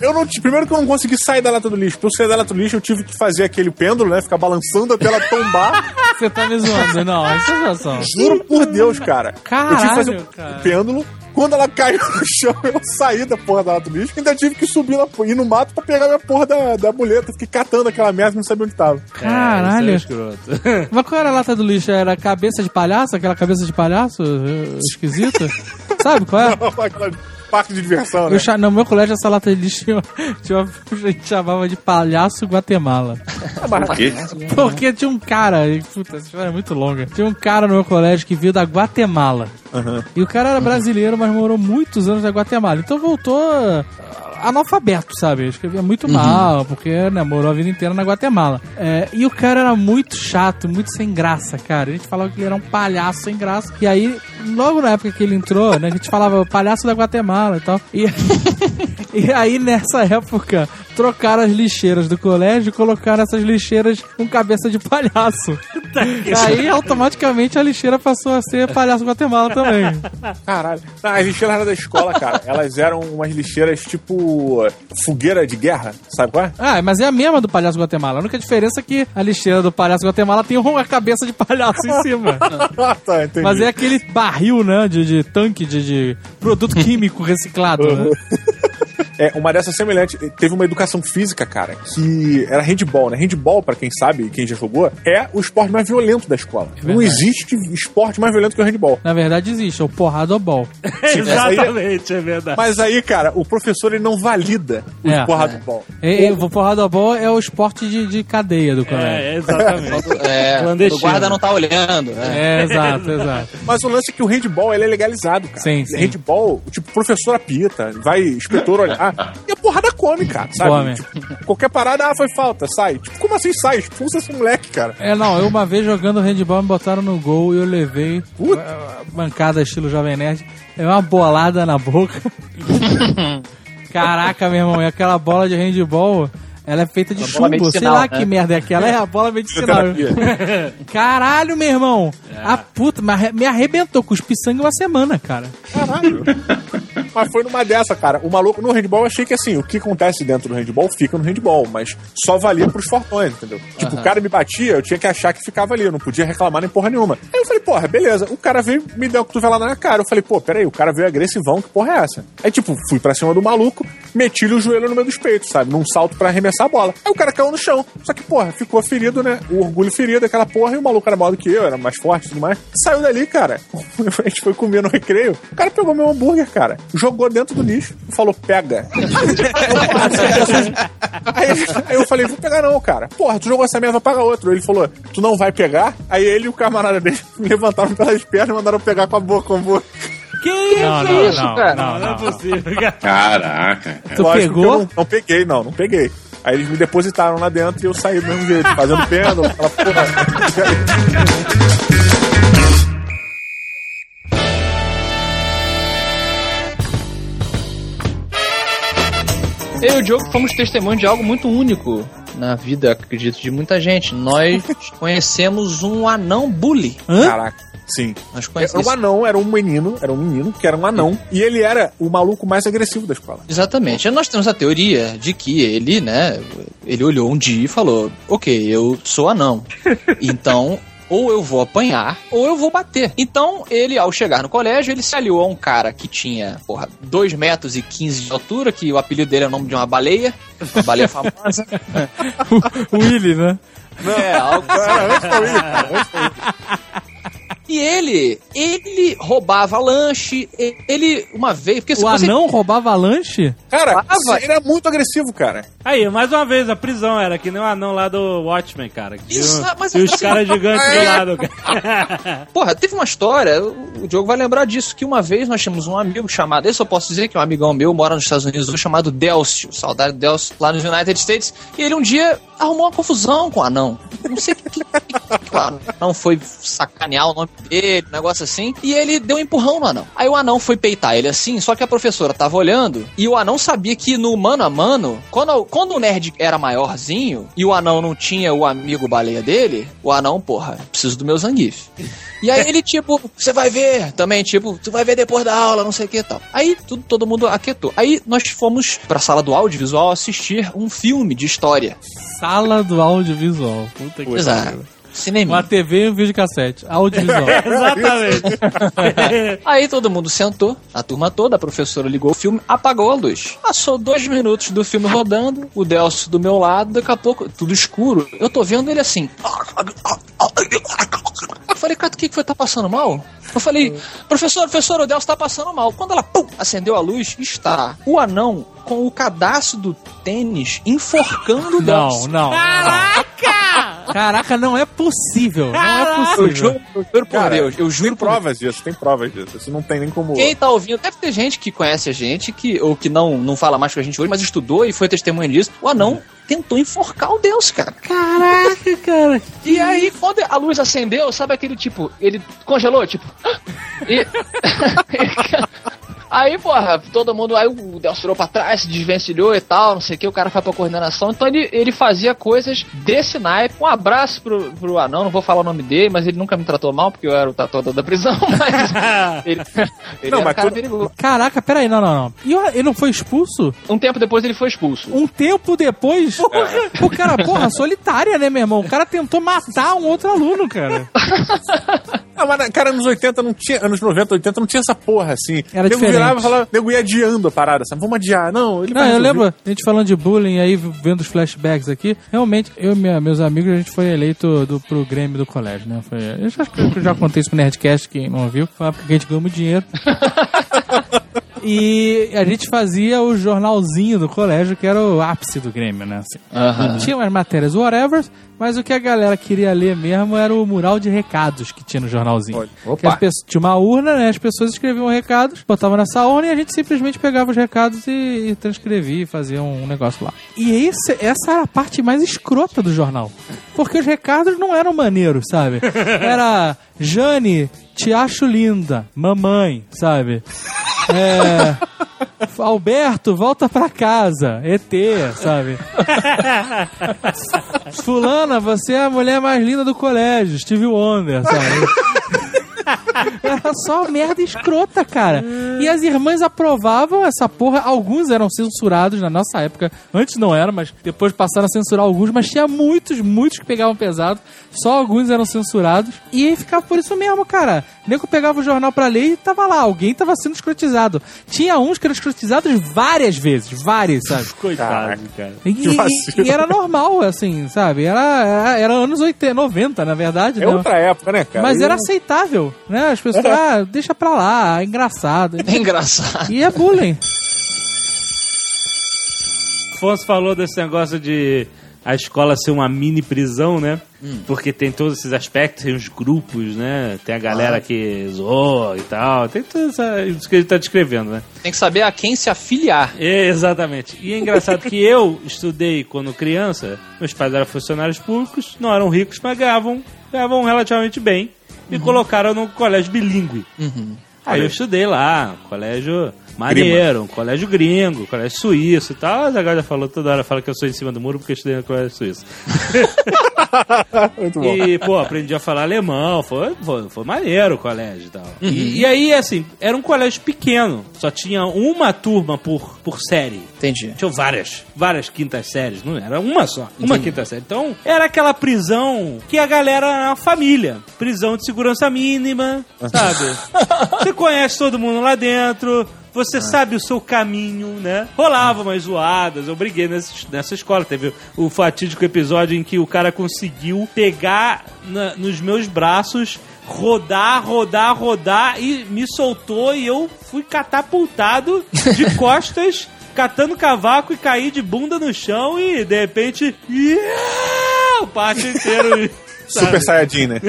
eu não, primeiro que eu não consegui sair da lata do lixo. Pra eu sair da lata do lixo, eu tive que fazer aquele pêndulo, né? Ficar balançando até ela tombar. Você tá me zoando. Não, essa é situação. Juro por Deus, cara. Caralho, eu tive que fazer cara. pêndulo. Quando ela caiu no chão, eu saí da porra da lata do lixo. Ainda tive que subir na, ir no mato pra pegar minha porra da, da muleta. Fiquei catando aquela merda e não sabia onde tava. Caralho. É. (laughs) Mas qual era a lata do lixo? Era cabeça de palhaço? Aquela cabeça de palhaço esquisita? (laughs) Sabe qual é? Aquela parque de diversão, né? Eu, no meu colégio, essa lata de lixo tinha, (laughs) tinha uma, a gente chamava de palhaço Guatemala. Por quê? Porque tinha um cara, e, puta, essa história é muito longa. Tinha um cara no meu colégio que veio da Guatemala. E o cara era brasileiro, mas morou muitos anos na Guatemala. Então voltou ah, analfabeto, sabe? Escrevia muito mal, porque né, morou a vida inteira na Guatemala. É, e o cara era muito chato, muito sem graça, cara. A gente falava que ele era um palhaço sem graça. E aí, logo na época que ele entrou, né, a gente falava palhaço da Guatemala e tal. E, (laughs) e aí, nessa época, trocaram as lixeiras do colégio e colocaram essas lixeiras com cabeça de palhaço. aí, automaticamente, a lixeira passou a ser palhaço Guatemala também. Caralho. Não, as lixeiras eram da escola, cara. Elas eram umas lixeiras tipo fogueira de guerra, sabe qual é? Ah, mas é a mesma do palhaço Guatemala. A única diferença é que a lixeira do palhaço Guatemala tem uma cabeça de palhaço em cima. Ah, (laughs) tá, entendi. Mas é aquele barril, né, de, de tanque de, de produto químico reciclado, né? (laughs) É, uma dessas semelhante, teve uma educação física, cara, que era handball, né? Handball, pra quem sabe, quem já jogou, é o esporte mais violento da escola. Não existe esporte mais violento que o handball. Na verdade existe, é o porrada ball. (laughs) Exatamente, é verdade. Mas aí, cara, o professor ele não valida o É, porra é. do ball. E, e, o porrada ball é o esporte de, de cadeia do colégio. É, exatamente. (laughs) É, o Clandestino. guarda não tá olhando. né? É, exato, (laughs) exato. Mas o lance é que o handball ele é legalizado, cara. Sim, sim. Handball, tipo, professor apita, vai inspetor olhar, e a porrada come, cara, sabe? Come. Tipo, qualquer parada, ah, foi falta, sai. Tipo, como assim sai? Expulsa esse moleque, cara. É, não, eu uma vez jogando handball me botaram no gol e eu levei uh, bancada estilo Jovem Nerd. É uma bolada na boca. (laughs) Caraca, meu irmão, e aquela bola de handball, ela é feita de chumbo. Sei lá né? que merda é aquela. É a bola medicinal. (laughs) Caralho, meu irmão. A puta, me arre- me arrebentou. Cuspi sangue uma semana, cara. Caralho. Mas foi numa dessa, cara. O maluco no handball, eu achei que assim, o que acontece dentro do handball fica no handball, mas só valia pros fortões, entendeu? Tipo, o cara me batia, eu tinha que achar que ficava ali, eu não podia reclamar nem porra nenhuma. Aí eu falei, porra, beleza. O cara veio, me deu uma cotovelada na cara. Eu falei, pô, peraí, o cara veio agressivão, que porra é essa? Aí, tipo, fui pra cima do maluco, meti-lhe o joelho no meio dos peitos, sabe? Num salto pra arremessar a bola. Aí o cara caiu no chão. Só que, porra, ficou ferido, né? O orgulho ferido, aquela porra, e o maluco era maior do que eu, era mais forte e tudo mais. Saiu dali, cara. (laughs) A gente foi comer no recreio. O cara pegou meu hambúrguer, cara. Jogou dentro do lixo e falou, pega. (laughs) aí, aí eu falei, vou pegar não, cara. Porra, tu jogou essa merda, vai pagar outro. Ele falou, tu não vai pegar? Aí ele e o camarada dele me (laughs) levantaram pelas pernas e mandaram pegar com a boca o hambúrguer. Que Não, que não, isso, não, cara? não, Não, não é possível, (laughs) cara. Caraca. cara. Tu Lógico pegou? eu Não, não peguei, não, não peguei. Aí eles me depositaram lá dentro e eu saí do mesmo jeito, fazendo pêndulo. aquela porra. Eu e o Diogo fomos testemunhos de algo muito único na vida, acredito, de muita gente. Nós (laughs) conhecemos um anão bully. Caraca, sim. Nós Era um conhecemos. anão, era um menino, era um menino que era um anão. E ele era o maluco mais agressivo da escola. Exatamente. E Nós temos a teoria de que ele, né, ele olhou um dia e falou: Ok, eu sou anão. (laughs) Então. Ou eu vou apanhar, ou eu vou bater. Então, ele, ao chegar no colégio, ele se aliou a um cara que tinha, porra, 2 metros e 15 de altura, que o apelido dele é o nome de uma baleia, uma baleia famosa. (laughs) O Willy, né? É, algo antes pra mim, cara, antes. E ele, ele roubava lanche, ele, uma vez, porque se O você... anão roubava lanche? Cara, vai. ele era muito agressivo, cara. Aí, mais uma vez, a prisão era que nem o anão lá do Watchmen, cara. que Isso, tinha- mas e os assim, caras gigantes do lado, cara. (laughs) Porra, teve uma história, o Diogo vai lembrar disso, que uma vez nós tínhamos um amigo chamado, esse eu posso dizer que é um amigão meu, mora nos Estados Unidos, chamado Delcio, saudade do Delcio, lá nos United States, e ele um dia arrumou uma confusão com o anão. Não sei o que, o anão (laughs) foi sacanear o nome dele, um negócio assim, e ele deu um empurrão no anão. Aí o anão foi peitar ele assim, só que a professora tava olhando, e o anão sabia que no mano a mano, quando, quando o nerd era maiorzinho, e o anão não tinha o amigo baleia dele, o anão, porra, preciso do meu Zangief. E aí ele, tipo, você vai ver também, tipo, tu vai ver depois da aula, não sei o que e tal. Aí tudo, todo mundo aquietou. Aí nós fomos pra sala do audiovisual assistir um filme de história. Sala do audiovisual. Puta que pariu. Cinema. Uma TV e um videocassete. Audiovisual. (laughs) Exatamente. (laughs) Aí todo mundo sentou, a turma toda, a professora ligou o filme, apagou a luz. Passou dois minutos do filme rodando, o Delcio do meu lado, daqui a pouco, tudo escuro. Eu tô vendo ele assim. Eu falei, cara, o que que foi? Tá passando mal? Eu falei, professor, professor, o Delcio tá passando mal. Quando ela pum, acendeu a luz, está o anão com o cadastro do tênis enforcando o Não, não. Caraca! Caraca, não é possível. Não é Eu possível. juro, eu juro por Cara, Deus, eu Tem juro por provas disso, tem provas disso. Isso não tem nem como. Quem tá ouvindo, deve ter gente que conhece a gente, que, ou que não, não fala mais com a gente hoje, mas estudou e foi testemunha disso. O anão tentou enforcar o Deus, cara. Caraca, cara. E aí, quando a luz acendeu, sabe aquele tipo, ele congelou, tipo. E. (laughs) Aí, porra, todo mundo. Aí o Delcio virou pra trás, se desvencilhou e tal, não sei o que, o cara foi pra coordenação. Então ele, ele fazia coisas desse naipe. Um abraço pro, pro anão, não vou falar o nome dele, mas ele nunca me tratou mal, porque eu era o tatuador da prisão, (laughs) mas. (laughs) Ele, ele Não, era um mas cara tudo- perigoso. Caraca, peraí, não, não, não. E ele não foi expulso? Um tempo depois ele foi expulso. Um tempo depois, o cara, porra, solitária, né, meu irmão? O cara tentou matar um outro aluno, cara. (laughs) Ah, mas, cara, anos 80 não tinha. Anos 90, 80 não tinha essa porra assim. Era diferente. Virava e falava, nego ia adiando a parada, sabe? Vamos adiar. Não, ele Não, vai eu resolver. lembro, a gente falando de bullying aí, vendo os flashbacks aqui. Realmente, eu e minha- meus amigos, a gente foi eleito do, pro Grêmio do colégio, né? Foi, eu já, acho que eu já contei isso pro Nerdcast, quem não viu. Foi uma época que a gente ganhou muito dinheiro. (laughs) E a gente fazia o jornalzinho do colégio, que era o ápice do Grêmio, né? Assim. Tinha umas matérias whatever, mas o que a galera queria ler mesmo era o mural de recados que tinha no jornalzinho. Pessoas, tinha uma urna, né? As pessoas escreviam recados, botavam nessa urna e a gente simplesmente pegava os recados e, e transcrevia e fazia um negócio lá. E esse, essa era a parte mais escrota do jornal. Porque os recados não eram maneiros, sabe? Era Jane, te acho linda, mamãe, sabe? É. Alberto, volta pra casa. ET, sabe? Fulana, você é a mulher mais linda do colégio. Steve Wonder, sabe? Era só merda escrota, cara. E as irmãs aprovavam essa porra. Alguns eram censurados na nossa época. Antes não era, mas depois passaram a censurar alguns. Mas tinha muitos, muitos que pegavam pesado. Só alguns eram censurados. E aí ficava por isso mesmo, cara. O nego pegava o jornal pra ler e tava lá. Alguém tava sendo escrotizado. Tinha uns que eram escrotizados várias vezes. Várias, sabe? (laughs) Coitado, cara. E, Que e- e era normal, assim, sabe? Era, era, era anos 80, 90, na verdade. É né? outra época, né, cara? Mas Eu- era aceitável, né? As pessoas, ah, deixa pra lá, é engraçado. É engraçado. E é bullying. Afonso falou desse negócio de a escola ser uma mini prisão, né? Porque tem todos esses aspectos, tem os grupos, né? Tem a galera que zoou e tal. Tem tudo isso que ele tá descrevendo, né? Tem que saber a quem se afiliar. É, exatamente. E é engraçado que eu estudei quando criança, meus pais eram funcionários públicos, não eram ricos, mas ganhavam, ganhavam relativamente bem. Me colocaram no colégio bilíngue. Aí eu estudei lá, colégio maneiro, um colégio gringo, um colégio suíço e tal. A já falou toda hora, fala que eu sou em cima do muro porque eu estudei no colégio suíço. (laughs) Muito bom. E, pô, aprendi a falar alemão, foi, foi, foi maneiro o colégio e tal. E, e aí, assim, era um colégio pequeno, só tinha uma turma por, por série. Entendi. Tinham várias, várias quintas séries, não era uma só, uma quinta série. Então, era aquela prisão que a galera era uma família. Prisão de segurança mínima, sabe? (laughs) Você conhece todo mundo lá dentro, você sabe o seu caminho, né? Rolava umas zoadas, eu briguei nessa, nessa escola. Teve o fatídico episódio em que o cara conseguiu pegar na- nos meus braços rodar, rodar, rodar e me soltou e eu fui catapultado de (laughs) costas, catando cavaco e caí de bunda no chão e de repente. Yeah! O pátio inteiro. (laughs) Super Saiyajin, né?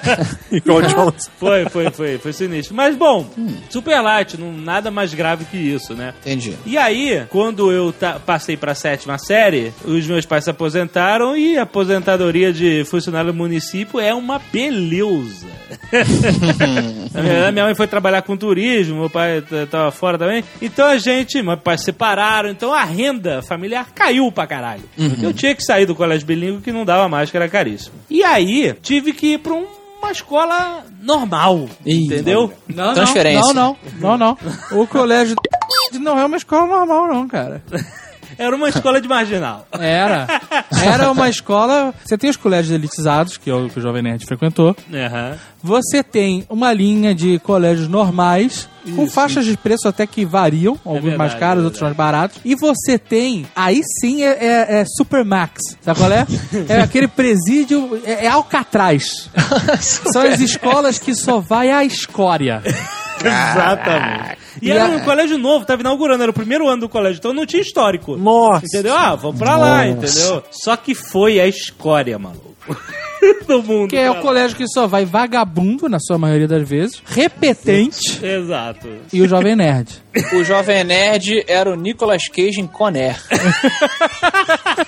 (laughs) Igual o Jones. Foi, foi, foi, foi sinistro. Mas bom, super light, não, nada mais grave que isso, né? Entendi. E aí, quando eu ta- passei pra sétima série, os meus pais se aposentaram e a aposentadoria de funcionário do município é uma beleza. (laughs) Na verdade, minha mãe foi trabalhar com turismo, meu pai t- tava fora também. Então a gente, meus pais se separaram, então a renda familiar caiu pra caralho. Eu tinha que sair do colégio bilíngue que não dava mais, que era caríssimo. E aí, tive que ir pra um- uma escola normal, Ih, entendeu? Não, Transferência. Não, não, não, não. O colégio (laughs) não é uma escola normal, não, cara. Era uma escola de marginal. Era. (laughs) Era uma escola. Você tem os colégios elitizados, que é o que o Jovem Nerd frequentou. Aham. Você tem uma linha de colégios normais, com faixas de preço até que variam, alguns verdade, mais caros, é outros mais baratos. E você tem, aí sim é, é, é Supermax, sabe qual é? (laughs) É aquele presídio, é, é Alcatraz. (laughs) São as escolas que só vai a escória. Exatamente. E E era a- um colégio novo, tava inaugurando, era o primeiro ano do colégio, então não tinha histórico. Nossa. Entendeu? Ah, vamos pra lá, entendeu? Só que foi a escória, maluco. (laughs) do mundo. Que é o cara. colégio que só vai vagabundo, na sua maioria das vezes, repetente Exato. e o Jovem Nerd. O Jovem Nerd era o Nicolas Cage em Conner. (laughs)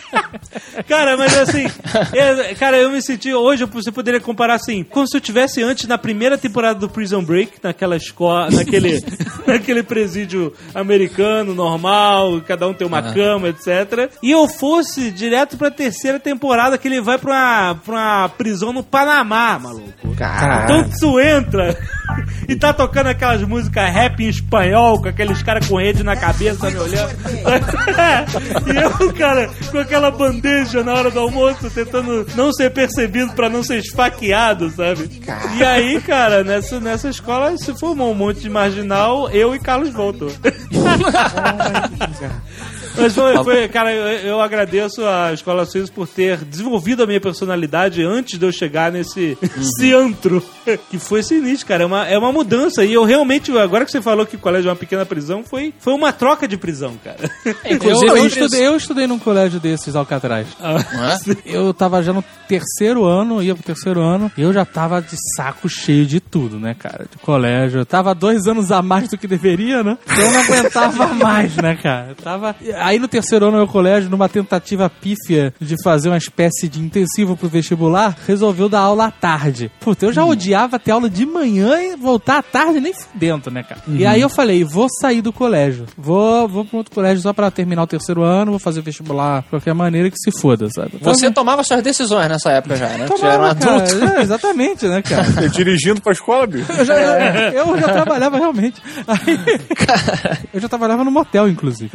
Cara, mas assim, é, cara, eu me senti. Hoje você poderia comparar assim, como se eu tivesse antes na primeira temporada do Prison Break, naquela escola, naquele, (laughs) naquele presídio americano, normal, cada um tem uma cama, etc. E eu fosse direto pra terceira temporada, que ele vai pra uma, pra uma prisão no Panamá, maluco. Então tu entra (laughs) e tá tocando aquelas músicas rap em espanhol, com aqueles caras com rede na cabeça me olhando. (laughs) e eu, cara, com aquela bandeja na hora do almoço, tentando não ser percebido pra não ser esfaqueado, sabe? E aí, cara, nessa, nessa escola se formou um monte de marginal, eu e Carlos Voltor. (laughs) Mas foi, foi- cara, eu, eu agradeço a Escola Suíça por ter desenvolvido a minha personalidade antes de eu chegar nesse esse antro. Que foi sinistro, cara. É uma, é uma mudança. E eu realmente, agora que você falou que o colégio é uma pequena prisão, foi, foi uma troca de prisão, cara. Eu, Inclusive, eu, eu estudei, eu estudei num colégio desses, Alcatraz. Eu tava já no terceiro ano, ia pro terceiro ano, e eu já tava de saco cheio de tudo, né, cara? De colégio. Eu tava dois anos a mais do que deveria, né? Então eu não aguentava (laughs) mais, né, cara? Eu tava. Aí no terceiro ano do meu colégio, numa tentativa pífia de fazer uma espécie de intensivo pro vestibular, resolveu dar aula à tarde. Puta, eu já odiava ter aula de manhã e voltar à tarde nem dentro, né, cara? E aí eu falei, vou sair do colégio. Vou, vou pra outro colégio só pra terminar o terceiro ano, vou fazer vestibular de qualquer maneira que se foda, sabe? Então, Você tomava suas decisões nessa época já, né? Tomava, já era um cara. adulto. É, exatamente, né, cara? (laughs) Eu dirigindo pra escola, bicho. Eu já, eu, eu já trabalhava realmente. Aí, (laughs) eu já trabalhava no motel, inclusive.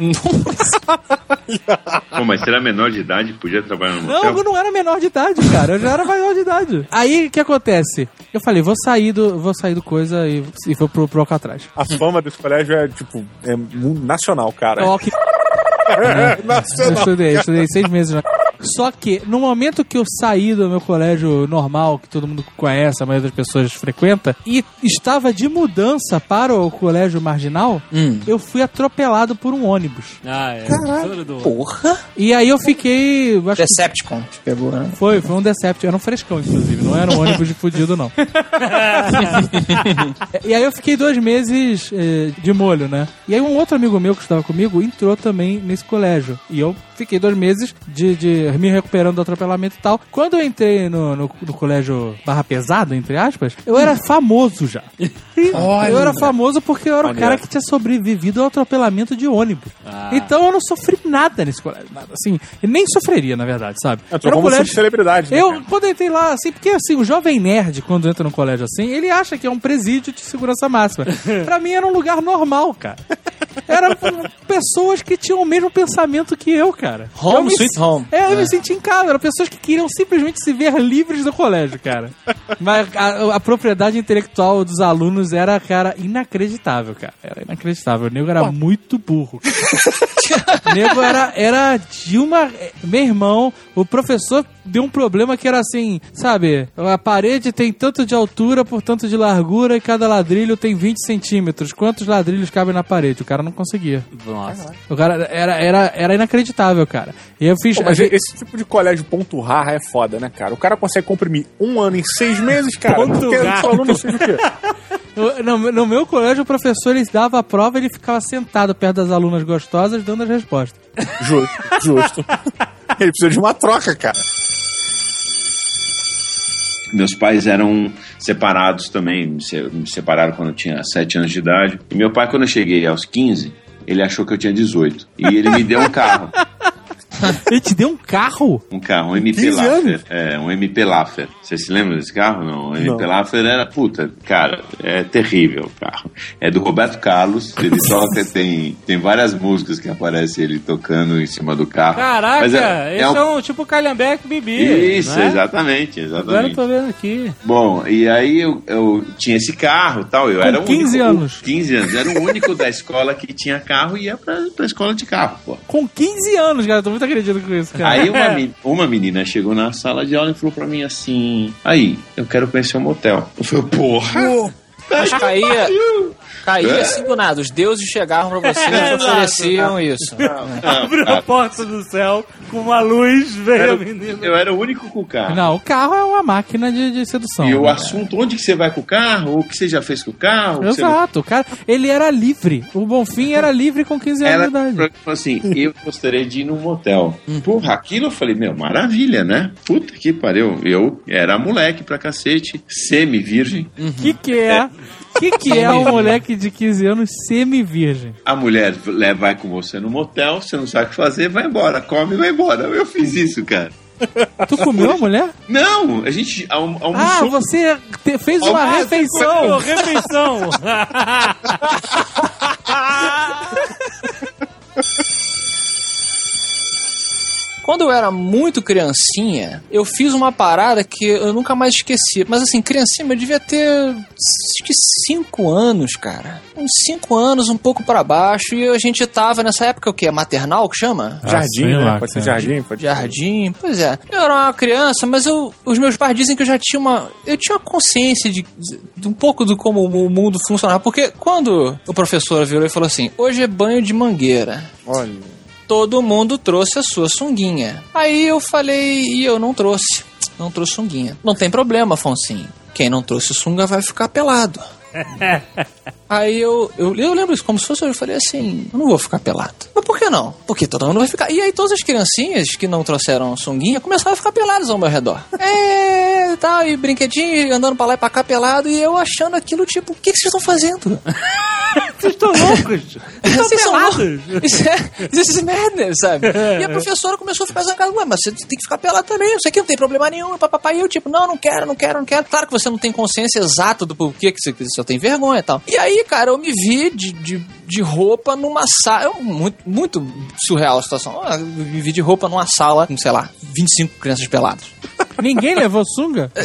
Pô, mas você era menor de idade, podia trabalhar no Não, motel? eu não era menor de idade, cara. Eu já era maior de idade. Aí, o que acontece? Eu falei, vou sair do, vou sair do coisa e, e vou pro, pro Alcatraz. A fama desse colégio é, tipo, é nacional, cara. Ó, que É, (laughs) Eu nacional. estudei, estudei seis meses já. Só que, no momento que eu saí do meu colégio normal, que todo mundo conhece, a maioria das pessoas frequenta, e estava de mudança para o colégio marginal, Hum. eu fui atropelado por um ônibus. Ah, é. Do- Porra! E aí eu fiquei. Acho que Decepticon te pegou, né? foi, foi um Deception. Era um frescão, inclusive. Não era um ônibus de fudido, não. (laughs) e aí eu fiquei dois meses eh, de molho, né? E aí um outro amigo meu que estava comigo entrou também nesse colégio. E eu fiquei dois meses de, de me recuperando do atropelamento e tal. Quando eu entrei no, no, no colégio barra pesado, entre aspas, eu era famoso já. eu era famoso porque eu era o cara que tinha sobrevivido ao atropelamento de ônibus. Então eu não sofri nada nesse colégio. Nada. Assim, nem sofreria, na verdade, sabe? Eu tô Era um como colégio- celebridade. né, eu, cara? quando eu entrei lá, assim, porque assim, o jovem nerd, quando entra num colégio assim, ele acha que é um presídio de segurança máxima. (laughs) pra mim era um lugar normal, cara. Eram pessoas que tinham o mesmo pensamento que eu, cara. Home Eu me- sweet home. É, eu me senti em casa. Eram pessoas que queriam simplesmente se ver livres do colégio, cara. Mas a, a propriedade intelectual dos alunos era, cara, inacreditável, cara. Era inacreditável. O nego era muito burro. (laughs) O nego era, era de uma. Meu irmão, o professor deu um problema que era assim, sabe? A parede tem tanto de altura por tanto de largura e cada ladrilho tem 20 centímetros. Quantos ladrilhos cabem na parede? O cara não conseguia. Nossa. O cara era, era, era inacreditável, cara. E eu fiz. Pô, mas esse tipo de colégio ponto rara é foda, né, cara? O cara consegue comprimir um ano em seis meses, cara. Ponto o aluno seja o quê? (laughs) No, no meu colégio, o professor ele dava a prova e ele ficava sentado perto das alunas gostosas dando as respostas. Justo, justo. (laughs) Ele precisa de uma troca, cara. Meus pais eram separados também, me se- me separaram quando eu tinha 7 anos de idade. E meu pai, quando eu cheguei aos 15, ele achou que eu tinha 18. E ele me deu um carro. (laughs) (laughs) Ele te deu um carro? Um carro, um MP 15 Laffer. É, um MP Laffer. Você se lembra desse carro? Não. O MP Não. Laffer era, puta, cara, é terrível o carro. É do Roberto Carlos, ele toca, (laughs) tem, tem várias músicas que aparece ele tocando em cima do carro. Caraca, Mas é, esse é é um- um, tipo Calhambeque Bibi. Isso, né? exatamente, Agora eu exatamente. tô vendo aqui. Bom, e aí eu, eu tinha esse carro e tal. Eu Com era o 15 único, anos. 15 anos. Era o único da escola que tinha carro e ia pra, pra escola de carro, pô. Com 15 anos, cara. Eu tô muito acreditado com isso, cara. Aí uma, (laughs) men- uma menina chegou na sala de aula e falou pra mim assim: Aí, eu quero conhecer um motel. Eu falei, porra! Mas caía, caía É. assim do nada. Os deuses chegavam pra você e ofereciam isso. Abriu a porta do céu com uma luz, veio a menina. eu era o único com o carro. Não, o carro é uma máquina de, de sedução. E o né? assunto, onde que você vai com o carro? O que você já fez com o carro? Exato, o cara, ele era livre. O Bonfim era livre com 15 anos de idade. assim, eu gostaria de ir num motel. Porra, aquilo eu falei, meu, maravilha, né? Puta que pariu. Eu era moleque pra cacete, semi-virgem. O que que é? O que que é um moleque de 15 anos semi-virgem? A mulher vai com você no motel, você não sabe o que fazer, vai embora, come e vai embora. Eu fiz isso, cara. Tu comeu a mulher? Não, a gente alm Ah, almoçou. você te- fez uma Ah, refeição. refeição. (laughs) Quando eu era muito criancinha, eu fiz uma parada que eu nunca mais esqueci. Mas assim, criancinha, eu devia ter acho que 5 anos, cara. Uns 5 anos, um pouco pra baixo. E a gente tava nessa época o quê? Maternal que chama? Jardim, sei né? lá, pode ser jardim, pode Jardim, pois é. Eu era uma criança, mas eu, os meus pais dizem que eu já tinha uma. Eu tinha uma consciência de, de um pouco do como o mundo funcionava. Porque quando o professor virou e falou assim: hoje é banho de mangueira. Olha. Todo mundo trouxe a sua sunguinha. Aí eu falei, e eu não trouxe. Não trouxe sunguinha. Não tem problema, Afonsinho. Quem não trouxe sunga vai ficar pelado. (laughs) Aí eu, eu, eu lembro isso como se fosse. Eu falei assim: eu não vou ficar pelado. Mas por que não? Porque todo mundo vai ficar. E aí todas as criancinhas que não trouxeram sunguinha começaram a ficar peladas ao meu redor. É, tal, e brinquedinho, andando pra lá e pra cá pelado. E eu achando aquilo tipo: o que, que vocês estão fazendo? (laughs) Vocês estão loucos? (laughs) Vocês são pelados. loucos. Isso é, this is madness, sabe? E a professora começou a ficar zangada. Ué, mas você tem que ficar pelado também. Isso aqui não tem problema nenhum. Papapá. E eu, tipo, não, não quero, não quero, não quero. Claro que você não tem consciência exata do porquê que você, que você tem vergonha e tal. E aí, cara, eu me vi de, de, de roupa numa sala. Muito, muito surreal a situação. Eu me vi de roupa numa sala com, sei lá, 25 crianças peladas. Ninguém levou sunga? (laughs)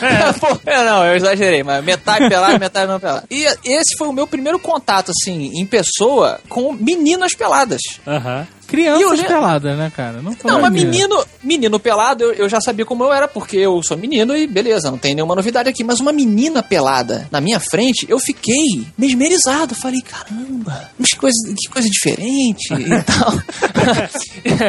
É. (laughs) Pô, é, não, eu exagerei, mas metade pelada, metade não pelada. E esse foi o meu primeiro contato, assim, em pessoa, com meninas peladas. Aham. Eu Crianças le- peladas, né, cara? Não, Não, mas menino, menino pelado, eu, eu já sabia como eu era, porque eu sou menino e beleza, não tem nenhuma novidade aqui. Mas uma menina pelada na minha frente, eu fiquei mesmerizado. Falei, caramba, mas que coisa, que coisa diferente e (laughs) tal.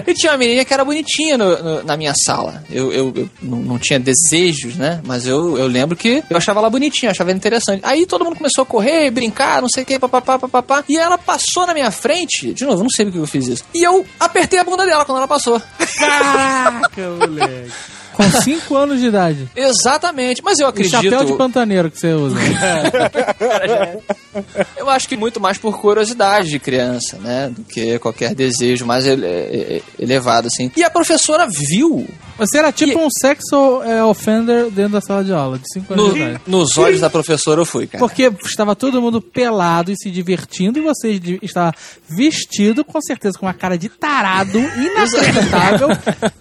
e tinha uma menina que era bonitinha no- no- na minha sala. Eu, eu, eu não, não tinha desejos, né? Mas eu, eu lembro que eu achava ela bonitinha, achava ela interessante. Aí todo mundo começou a correr, brincar, não sei o que, papapá, papapá. E ela passou na minha frente, de novo, eu não sei porque eu fiz isso. E eu apertei a bunda dela quando ela passou. Caraca, moleque. Com 5 anos de idade. Exatamente, mas eu acredito. chapéu de pantaneiro que você usa. (laughs) Eu acho que muito mais por curiosidade de criança, né? Do que qualquer desejo mais ele- é- é- elevado, assim. E a professora viu Você era tipo E- um sexo é, offender dentro da sala de aula, de 5 anos no- de idade. nos olhos da professora, eu fui, cara. Porque estava todo mundo pelado e se divertindo, e você estava vestido, com certeza, com uma cara de tarado, (laughs) inacreditável,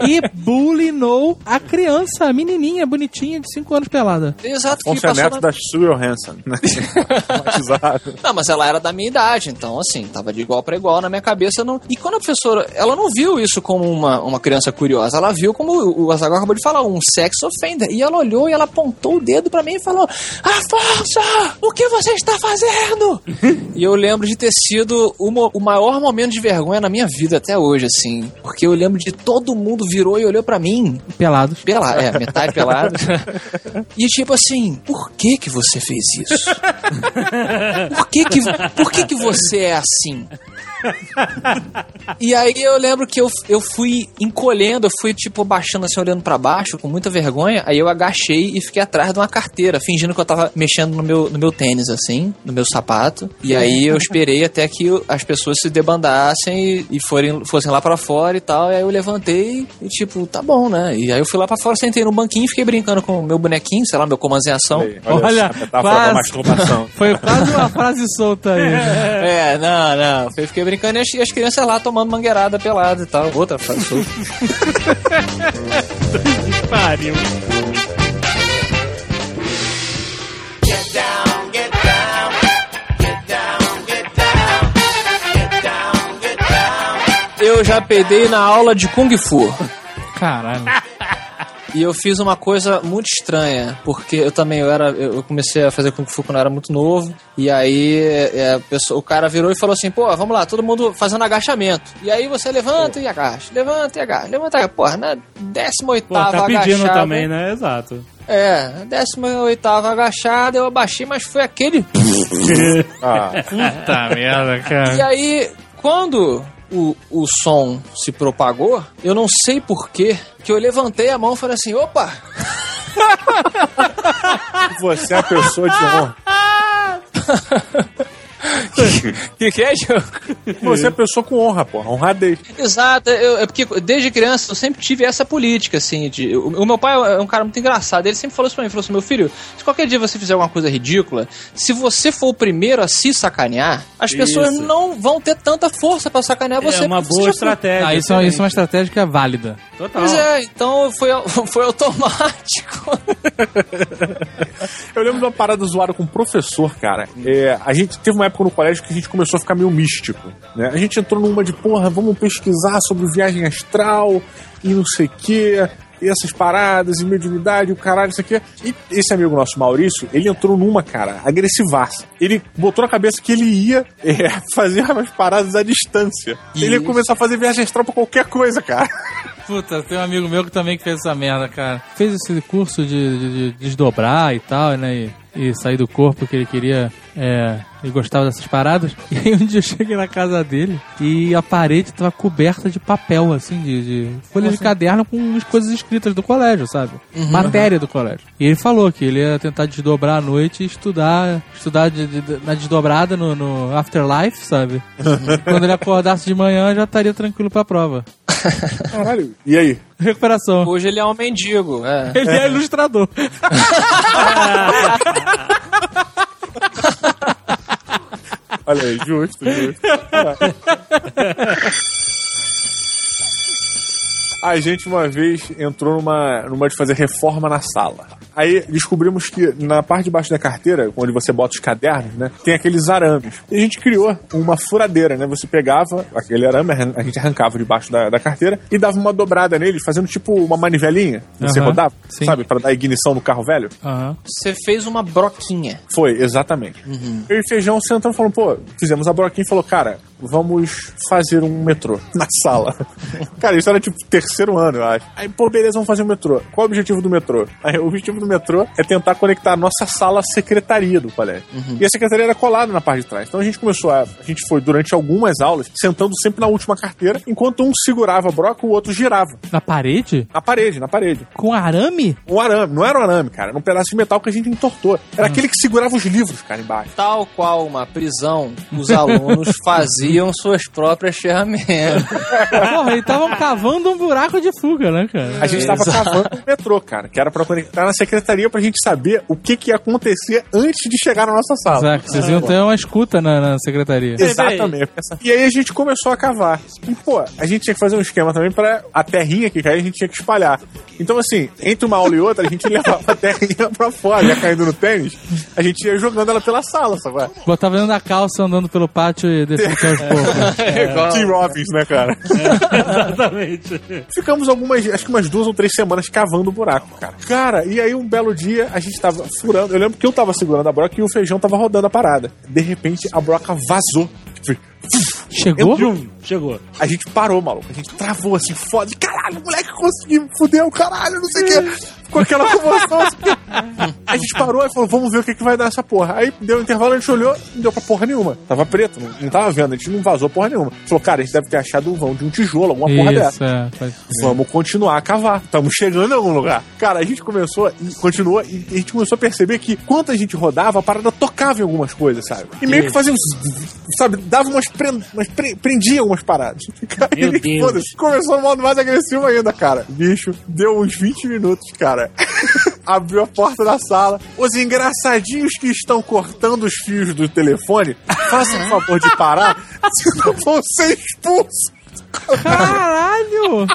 e bulinou a criança, a menininha bonitinha de 5 anos pelada. Exato, é passou neto na... da Sue Hansen, né? (laughs) Não, mas ela era da minha idade, então, assim, tava de igual pra igual na minha cabeça. Não... E quando a professora, ela não viu isso como uma, uma criança curiosa, ela viu como o Azaghal acabou de falar, um sex offender. E ela olhou e ela apontou o dedo pra mim e falou: Afonso, o que você está fazendo? (laughs) e eu lembro de ter sido o, mo- o maior momento de vergonha na minha vida até hoje, assim. Porque eu lembro de todo mundo virou e olhou pra mim Pelados. Pelado, é, metade pelado. e tipo assim, por que que você fez isso? Por que que, por que que você é assim? E aí eu lembro que eu, eu fui encolhendo, eu fui tipo baixando assim, olhando pra baixo, com muita vergonha. Aí eu agachei e fiquei atrás de uma carteira, fingindo que eu tava mexendo no meu, no meu tênis, assim, no meu sapato. E aí eu esperei até que as pessoas se debandassem e, e forem, fossem lá pra fora e tal. E aí eu levantei e tipo, tá bom, né? E aí eu fui lá pra fora, sentei no banquinho e fiquei brincando com o meu bonequinho, sei lá, meu comando em ação. Aí, Olha, a metáfora da quase. masturbação. (laughs) Foi quase uma frase solta aí. (laughs) É, não, não. Eu fiquei brincando e as, as crianças lá tomando mangueirada pelada e tal. Outra frase solta. Pariu. (laughs) Eu já peidei na aula de Kung Fu. Caralho. E eu fiz uma coisa muito estranha, porque eu também eu era, eu comecei a fazer Kung Fu quando eu era muito novo, e aí é, a pessoa- o cara virou e falou assim, pô, vamos lá, todo mundo fazendo agachamento. E aí você levanta e agacha, levanta e agacha, levanta e agacha. Porra, na 18 Pô, tá pedindo agachada. também, né? Exato. É, na 18 agachada eu abaixei, mas foi aquele. (laughs) Ah, Puta merda, E cara. aí, quando o, o som se propagou, eu não sei porquê, que eu levantei a mão e falei assim, opa! você é a pessoa de honra. (laughs) que que é, Diogo? Você é a pessoa com honra, porra. Honradez. Exato, eu- é porque desde criança eu sempre tive essa política, assim, de, o, o meu pai é um cara muito engraçado, ele sempre falou isso pra mim, falou assim, meu filho, se qualquer dia você fizer alguma coisa ridícula, se você for o primeiro a se sacanear, as pessoas Isso. não vão ter tanta força pra sacanear você. é uma boa já- estratégia. Ah, isso, é, isso é uma estratégia que é válida. Total. Pois é, então foi, (laughs) foi automático. (laughs) Eu lembro de uma parada zoada com um professor, cara. É, a gente teve uma época no colégio que a gente começou a ficar meio místico. Né? A gente entrou numa de, porra, vamos pesquisar sobre viagem astral e não sei o quê. Essas paradas, e mediunidade, o caralho, isso aqui. E esse amigo nosso, Maurício, ele entrou numa, cara, agressivaça. Ele botou na cabeça que ele ia (laughs) é, fazer umas paradas à distância. Ele ia começar a fazer viagem astral pra qualquer coisa, cara. Puta, tem um amigo meu que também fez essa merda, cara. Fez esse curso de, de- de desdobrar e tal, né? E, e sair do corpo que ele queria. É, ele gostava dessas paradas. (laughs) E aí um dia eu cheguei na casa dele e a parede tava coberta de papel, assim, de, de folha de caderno com as coisas escritas do colégio, sabe? Matéria do colégio. E ele falou que ele ia tentar desdobrar à noite e estudar, estudar de- de- na desdobrada no, no Afterlife, sabe? Quando ele acordasse de manhã já estaria tranquilo pra prova. (laughs) Caralho. E aí? Recuperação. Hoje ele é um mendigo, é. Ele é ilustrador. (laughs) Olha aí, justo, justo. (laughs) A gente uma vez entrou numa, numa de fazer reforma na sala. Aí descobrimos que na parte de baixo da carteira, onde você bota os cadernos, né, tem aqueles arames. E a gente criou uma furadeira, né? Você pegava aquele arame, a gente arrancava debaixo da, da carteira e dava uma dobrada nele, fazendo tipo uma manivelinha. Você Aham, rodava, sim. sabe, para dar ignição no carro velho. Aham. Você fez uma broquinha. Foi, exatamente. Eu e Feijão sentamos e falamos, pô, fizemos a broquinha e falou, cara, vamos fazer um metrô na sala. (laughs) cara, isso era tipo terceiro ano, eu acho. Aí, pô, beleza, vamos fazer um metrô. Qual é o objetivo do metrô? Aí, o objetivo do metrô é tentar conectar a nossa sala à secretaria do colégio. E a secretaria era colada na parte de trás. Então a gente começou a. A gente foi durante algumas aulas sentando sempre na última carteira, enquanto um segurava a broca, o outro girava. Na parede? Na parede, na parede. Com arame? Um arame, não era um arame, cara, era um pedaço de metal que a gente entortou. Era aquele que segurava os livros, cara, embaixo. Tal qual uma prisão, os alunos faziam suas próprias ferramentas. (laughs) Porra, eles estavam cavando um buraco de fuga, né, cara? A gente tava cavando o metrô, cara, que era pra conectar na secretaria pra gente saber o que, que ia acontecer antes de chegar na nossa sala. Exato, vocês iam ter uma escuta na, na secretaria. Exatamente. E aí a gente começou a cavar. E, pô, a gente tinha que fazer um esquema também pra a terrinha que caía, a gente tinha que espalhar. Então, assim, entre uma aula e outra, a gente (laughs) levava a terrinha pra fora, ia caindo no tênis, a gente ia jogando ela pela sala, sabe? Botava dentro da calça andando pelo pátio e descia (laughs) aos poucos. É Tim Robbins, né, cara? (laughs) Exatamente. Ficamos algumas, acho que umas duas ou três semanas cavando o buraco, cara. Cara, e aí um belo dia a gente tava furando. Eu lembro que eu tava segurando a broca e o feijão tava rodando a parada. De repente a broca vazou. Tipo, Chegou? Chegou. A gente parou, maluco. A gente travou assim, foda. Caralho, moleque, conseguimos, fudeu, caralho, não sei o quê. Com aquela comoção. assim. a gente parou e falou, vamos ver o que, que vai dar essa porra. Aí deu um intervalo, a gente olhou, não deu pra porra nenhuma. Tava preto, não, não tava vendo, a gente não vazou porra nenhuma. Falou, cara, a gente deve ter achado um vão de um tijolo, alguma porra dessa. Isso, é. pode crer. Vamos continuar a cavar. Estamos chegando em algum lugar. Cara, a gente começou e continuou e a gente começou a perceber que quando a gente rodava, a parada tocava em algumas coisas, sabe? E meio que fazia uns. Sabe? Dava umas. Prend, umas pre- prendia algumas paradas. (laughs) Cara, Meu e, Deus. Começou no modo mais agressivo ainda, cara. Bicho, deu uns 20 minutos, cara. (laughs) Abriu a porta da sala. Os engraçadinhos que estão cortando os fios do telefone, façam o favor de parar, (laughs) senão vão ser expulsos. Caralho!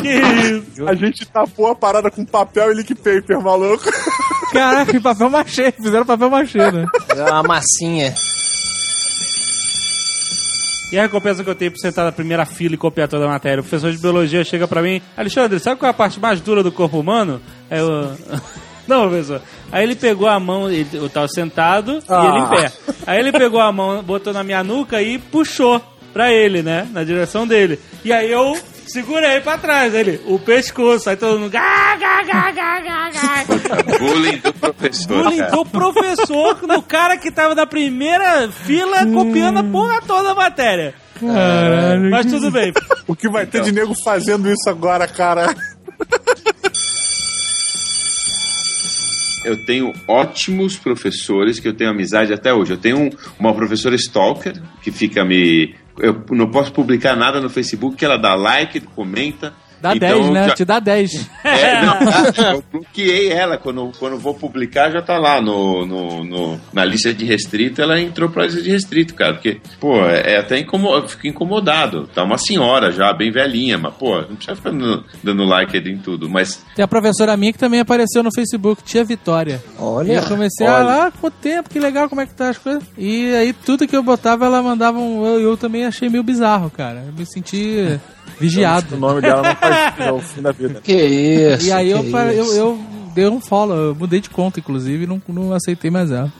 Que isso? A gente tapou a parada com papel e lick paper, maluco. Caraca, papel machê. Fizeram papel machê, né? É uma massinha. E a recompensa que eu tenho por sentar na primeira fila e copiar toda a matéria? O professor de biologia chega pra mim, Alexandre, sabe qual é a parte mais dura do corpo humano? Aí eu. (laughs) Não, professor. Aí ele pegou a mão, eu tava sentado e Ah. ele em pé. Aí ele pegou a mão, botou na minha nuca e puxou pra ele, né? Na direção dele. E aí eu segurei pra trás, ele, o pescoço. Aí todo mundo. Gá, gá, gá, gá, gá, gá. (laughs) Bullying do professor. Bullying cara. do professor no cara que tava na primeira fila copiando a porra toda da matéria. Caralho. Mas tudo bem. (laughs) O que vai ter de nego fazendo isso agora, cara? (laughs) Eu tenho ótimos professores que eu tenho amizade até hoje. Eu tenho um- uma professora stalker que fica me. Eu não posso publicar nada no Facebook que ela dá like, comenta. Dá Então, 10, né? já- Te dá 10. (laughs) É, não, eu (laughs) bloqueei ela quando, quando vou publicar, já tá lá no, no, no- na lista de restrito. Ela entrou pra lista de restrito, cara. Porque, pô, é, é até incomodado, eu fico incomodado. Tá uma senhora já, bem velhinha, mas, pô, não precisa ficar dando, dando like em tudo. Mas Tem a professora minha que também apareceu no Facebook, Tia Vitória. E Olha. eu comecei a olha. lá, quanto tempo, que legal, como é que tá as coisas. E aí tudo que eu botava, ela mandava um. Eu, eu também achei meio bizarro, cara. Eu me senti (laughs) vigiado. O nome dela não faz é (laughs) o fim da vida. Que isso. E aí eu, eu, isso. eu dei um follow, eu mudei de conta, inclusive, e não, não aceitei mais ela.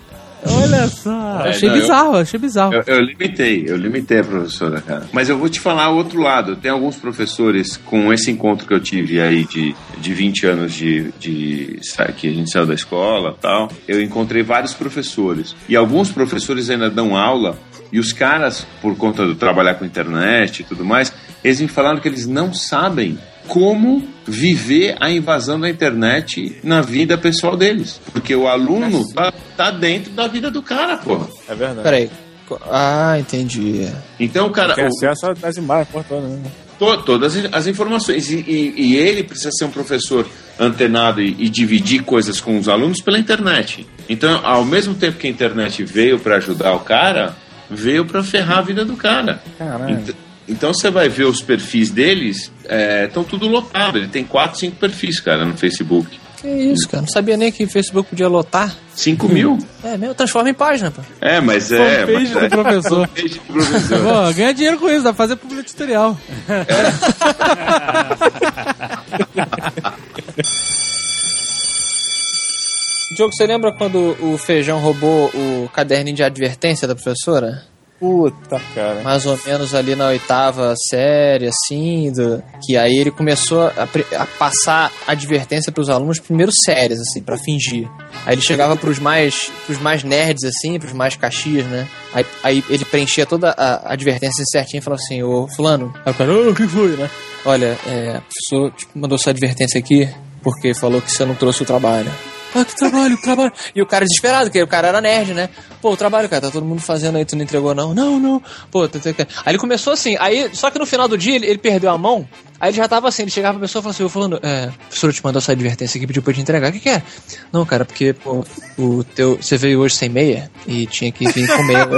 Olha só. É, achei não, eu- bizarro, achei bizarro. Eu, eu limitei, eu limitei a professora, cara. Mas eu vou te falar o outro lado. Tem alguns professores, com esse encontro que eu tive aí de, de 20 anos de, de que a gente saiu da escola e tal, eu encontrei vários professores. E alguns professores ainda dão aula, e os caras, por conta do trabalhar com internet e tudo mais, eles me falaram que eles não sabem como viver a invasão da internet na vida pessoal deles. Porque o aluno tá, tá dentro da vida do cara, porra. É verdade. Peraí. Ah, entendi. Então, cara, Tem o- acesso às imagens, porra toda, né? to- todas as informações. E, e- e ele precisa ser um professor antenado e, e dividir coisas com os alunos pela internet. Então, ao mesmo tempo que a internet veio para ajudar o cara, veio para ferrar a vida do cara. Caralho. Ent- Então você vai ver os perfis deles, estão tudo lotado. Ele tem 4, 5 perfis, cara, no Facebook. Que isso, cara. Não sabia nem que o Facebook podia lotar. 5 mil? É, meu, transforma em página, pô. É, mas é. Fanpage mas do professor. Fanpage do professor. Pô, ganha dinheiro com isso, dá pra fazer publi tutorial. (laughs) Diogo, você lembra quando o Feijão roubou o caderninho de advertência da professora? Puta, cara. mais ou menos ali na oitava série, assim, do, que aí ele começou a, a passar advertência pros alunos primeiro sérias, assim, pra fingir. Aí ele chegava pros mais, pros mais nerds, assim, pros mais caxias, né? Aí, aí ele preenchia toda a advertência certinho e falava assim, ô fulano, aí o cara, "Ô, o que foi, né? Olha, é, o professor te mandou sua advertência aqui porque falou que você não trouxe o trabalho. Ah, que trabalho, trabalho. E o cara desesperado, porque o cara era nerd, né? Pô, o trabalho, cara, tá todo mundo fazendo aí, tu não entregou não? Não, não. Pô, tu tem que... Aí ele começou assim, aí, só que no final do dia ele, ele perdeu a mão, aí ele já tava assim, ele chegava pra pessoa e falava assim, eu falando, é, professor te mandou essa advertência aqui, pediu pra te entregar, o que que é? Não, cara, porque, pô, o teu, você veio hoje sem meia e tinha que vir com meia. (laughs)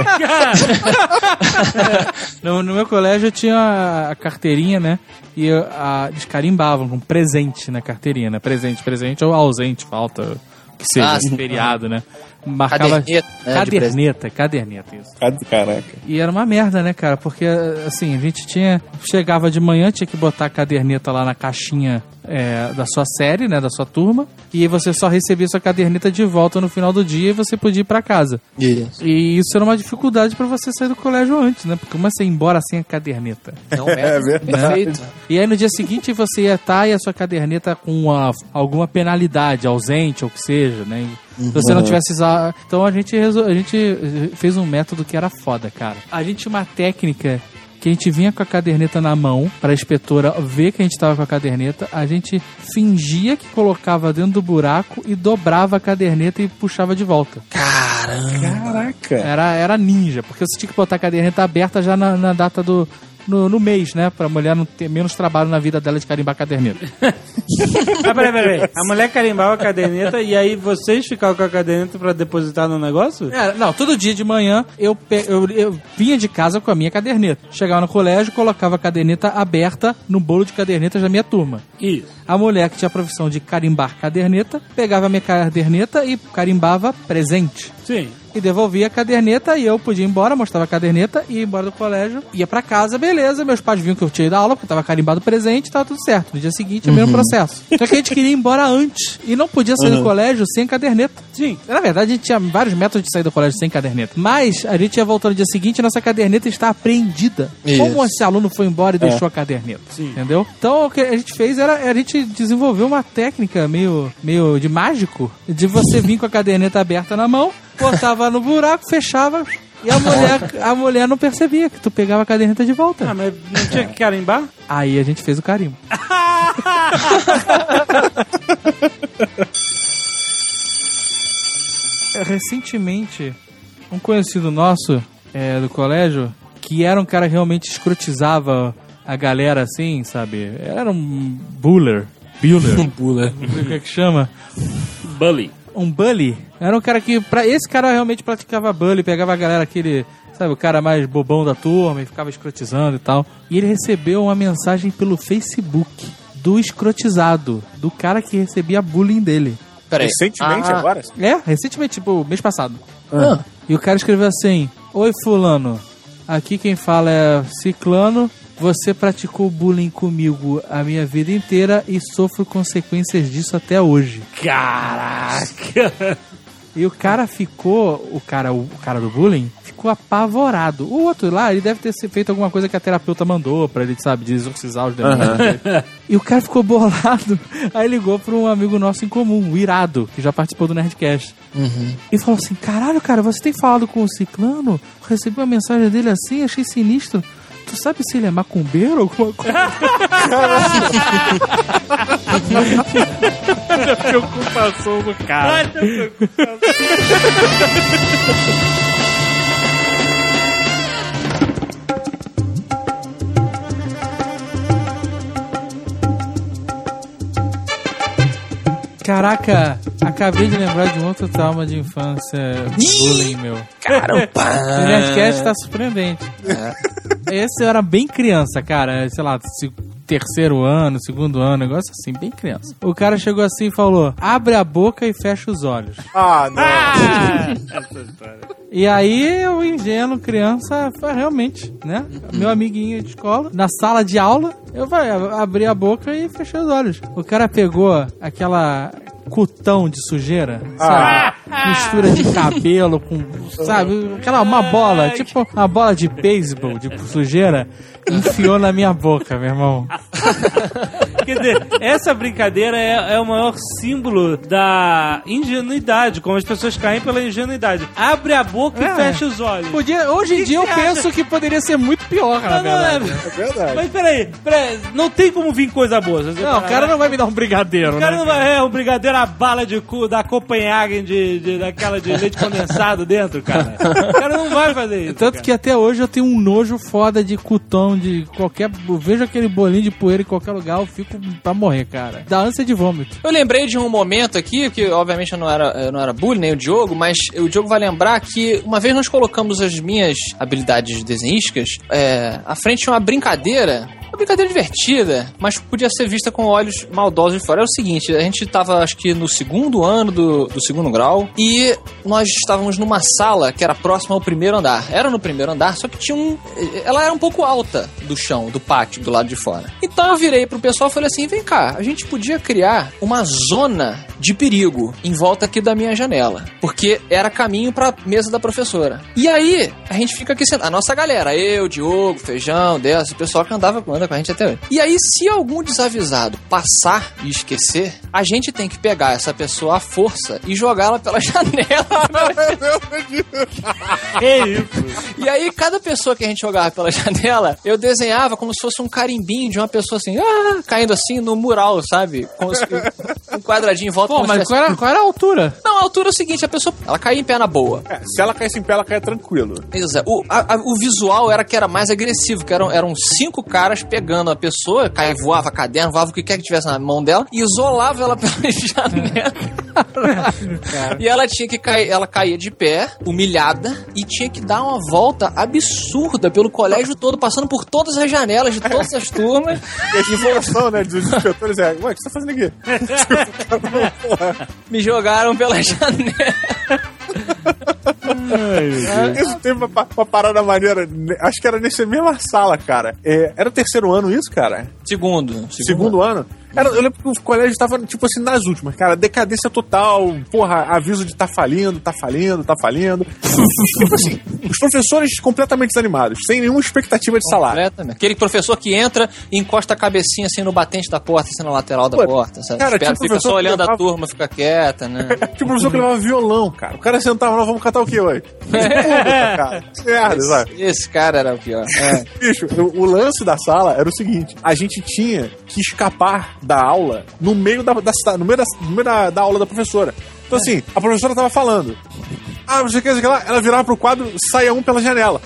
No, no meu colégio eu tinha a, carteirinha, né? E a, eles carimbavam com presente na carteirinha, né? Presente, presente ou ausente, falta, que seja, Ah, sim. feriado, né? Marcava. Caderneta, né, de caderneta, caderneta, isso. Caraca. E era uma merda, né, cara? Porque, assim, a gente tinha. Chegava de manhã, tinha que botar a caderneta lá na caixinha é, da sua série, né, da sua turma, e você só recebia sua caderneta de volta no final do dia e você podia ir pra casa. Isso. E isso era uma dificuldade pra você sair do colégio antes, né? Porque como é você ir embora sem a caderneta? Não, (laughs) é, verdade. perfeito. E aí no dia seguinte você ia estar e a sua caderneta com uma- alguma penalidade, ausente ou que seja, né? Se você não tivesse usado. Então a gente, resol... a gente fez um método que era foda, cara. A gente tinha uma técnica que a gente vinha com a caderneta na mão pra inspetora ver que a gente tava com a caderneta, a gente fingia que colocava dentro do buraco e dobrava a caderneta e puxava de volta. Caramba. Caraca. Era, era ninja, porque você tinha que botar a caderneta aberta já na, na data do. No, no mês, né? Pra mulher não ter menos trabalho na vida dela de carimbar a caderneta. (laughs) Ah, peraí, peraí. A mulher carimbava a caderneta e aí vocês ficavam com a caderneta pra depositar no negócio? É, não, todo dia de manhã eu, pe- eu, eu vinha de casa com a minha caderneta. Chegava no colégio, colocava a caderneta aberta no bolo de cadernetas da minha turma. Isso. A mulher que tinha a profissão de carimbar caderneta, pegava a minha caderneta e carimbava presente. Sim. E devolvia a caderneta e eu podia ir embora, mostrava a caderneta, ia embora do colégio, ia pra casa, beleza. Meus pais viam que eu tinha ido à aula, porque tava carimbado presente, tava tudo certo. No dia seguinte, é o mesmo processo. Só que a gente queria ir embora antes. E não podia sair do colégio sem caderneta. Sim. Na verdade, a gente tinha vários métodos de sair do colégio sem caderneta. Mas a gente ia voltar no dia seguinte e nossa caderneta está apreendida. Isso. Como esse aluno foi embora e deixou a caderneta? Sim. Entendeu? Então o que a gente fez era a gente desenvolveu uma técnica meio, meio de mágico de você vir com a caderneta aberta na mão, botava no buraco, fechava. E a mulher, a mulher não percebia que tu pegava a caderneta de volta. Ah, mas não tinha que carimbar? Aí a gente fez o carimbo. (laughs) Recentemente, um conhecido nosso é, do colégio, que era um cara que realmente escrotizava a galera assim, sabe? Era um buller. Buller. Pula. Não sei o que é que chama. Bully. Um bully. Era um cara que, pra esse cara realmente praticava bully, pegava a galera aquele, sabe, o cara mais bobão da turma e ficava escrotizando e tal. E ele recebeu uma mensagem pelo Facebook do escrotizado, do cara que recebia bullying dele. Peraí. Recentemente, Ah, agora? É, recentemente, tipo, mês passado. Ah. E o cara escreveu assim: Oi, Fulano, aqui quem fala é Ciclano. Você praticou bullying comigo a minha vida inteira e sofro consequências disso até hoje. Caraca! E o cara ficou, o cara, o cara do bullying, ficou apavorado. O outro lá, ele deve ter feito alguma coisa que a terapeuta mandou pra ele, sabe, de exorcizar os demônios. dele. (laughs) E o cara ficou bolado. Aí ligou pra um amigo nosso em comum, o Irado, que já participou do Nerdcast. E falou assim: Caralho, cara, você tem falado com o Ciclano? Recebi uma mensagem dele assim, achei sinistro. Tu sabe se ele é macumbeiro ou alguma coisa? preocupação do cara. (laughs) Caraca, acabei de lembrar de um outro trauma de infância bullying meu. Caramba. (laughs) O Nerdcast tá surpreendente. Esse eu era bem criança, cara. Sei lá, terceiro ano, segundo ano, negócio assim, bem criança. O cara chegou assim e falou: abre a boca e fecha os olhos. Ah, não. E aí, eu, ingênuo, criança, foi realmente, né? Meu amiguinho de escola, na sala de aula, eu vai, abri a boca e fechei os olhos. O cara pegou aquela cutão de sujeira, sabe? Mistura de cabelo com, sabe? Aquela, uma bola, tipo uma bola de beisebol, de sujeira, enfiou na minha boca, meu irmão. (laughs) Quer dizer, essa brincadeira é, é o maior símbolo da ingenuidade, como as pessoas caem pela ingenuidade. Abre a boca É. e fecha os olhos. Podia, hoje em que dia eu acha? penso que poderia ser muito pior, na Não, não, é- verdade. É verdade. Mas peraí, peraí, não tem como vir coisa boa. Não, o cara não vai me dar um brigadeiro, O cara né? não vai. É, um brigadeiro a bala de cu da Copenhagen de, de, daquela de leite condensado dentro, cara. O cara não vai fazer isso. Tanto cara. que até hoje eu tenho um nojo foda de cutão, de qualquer. Eu vejo aquele bolinho de poeira em qualquer lugar, eu fico pra morrer, cara. Dá ânsia de vômito. Eu lembrei de um momento aqui, que obviamente eu não era, eu não era bullying, nem o Diogo, mas o Diogo vai lembrar que uma vez nós colocamos as minhas habilidades desenhísticas é, à frente de uma brincadeira. Uma brincadeira divertida, mas podia ser vista com olhos maldosos de fora. É o seguinte, a gente tava, acho que no segundo ano do, do segundo grau, e nós estávamos numa sala que era próxima ao primeiro andar. Era no primeiro andar, só que tinha um... Ela era um pouco alta, do chão, do pátio, do lado de fora. Então eu virei pro pessoal e falei assim: vem cá, a gente podia criar uma zona de perigo em volta aqui da minha janela. Porque era caminho pra mesa da professora. E aí, a gente fica aqui sentado. A nossa galera, eu, Diogo, Feijão, Deus, o pessoal que andava anda com a gente até hoje. E aí, se algum desavisado passar e esquecer, a gente tem que pegar essa pessoa à força e jogá-la pela (laughs) janela. Que (laughs) isso? E aí, cada pessoa que a gente jogava pela janela, eu desenhava como se fosse um carimbinho de uma pessoa assim, ah, caindo assim no mural, sabe? Se, um quadradinho em volta. Pô, mas tivesse- qual era, qual era a altura? Não, a altura é o seguinte, a pessoa, ela caía em pé na boa. É, se ela caísse em pé, ela caia tranquilo. Isso, é. o, a- a- o visual era que era mais agressivo, que eram, eram cinco caras pegando a pessoa, caía, voava caderno, voava o que quer que tivesse na mão dela, e isolava ela (laughs) pela janela. e ela tinha que cair, ela caía de pé, humilhada, e tinha que dar uma volta absurda pelo colégio todo, passando por todas as janelas de todas as turmas. E a explicação, né, dos inspetores é, ué, o que você tá fazendo aqui? (laughs) Porra, Me jogaram pela (laughs) janela. Isso teve uma, uma parada maneira, ne- acho que era nessa mesma sala, cara. É, era o terceiro ano isso, cara? Segundo. Segundo ano? Era, eu lembro que o colégio tava, tipo assim, nas últimas, cara, decadência total, porra, aviso de tá falindo, tá falindo, tá falindo. tipo assim, os professores completamente desanimados, sem nenhuma expectativa de salário. Completamente. Aquele professor que entra e encosta a cabecinha assim no batente da porta, assim na lateral da Pô, porta. Sabe? cara, Espera, um fica professor só olhando a levava- turma, fica quieta, né? (laughs) Tinha um professor que levava violão, cara. O cara sentava lá, vamos cantar o quê hoje? (laughs) cara. Merda, sabe? Esse cara era o pior. É. Bicho, o, o lance da sala era o seguinte: a gente tinha que escapar da aula no meio da, da, no meio da, no meio da, da aula da professora. Então, assim, a professora tava falando. Ah, não sei o que. Ela virava pro quadro, saia um pela janela.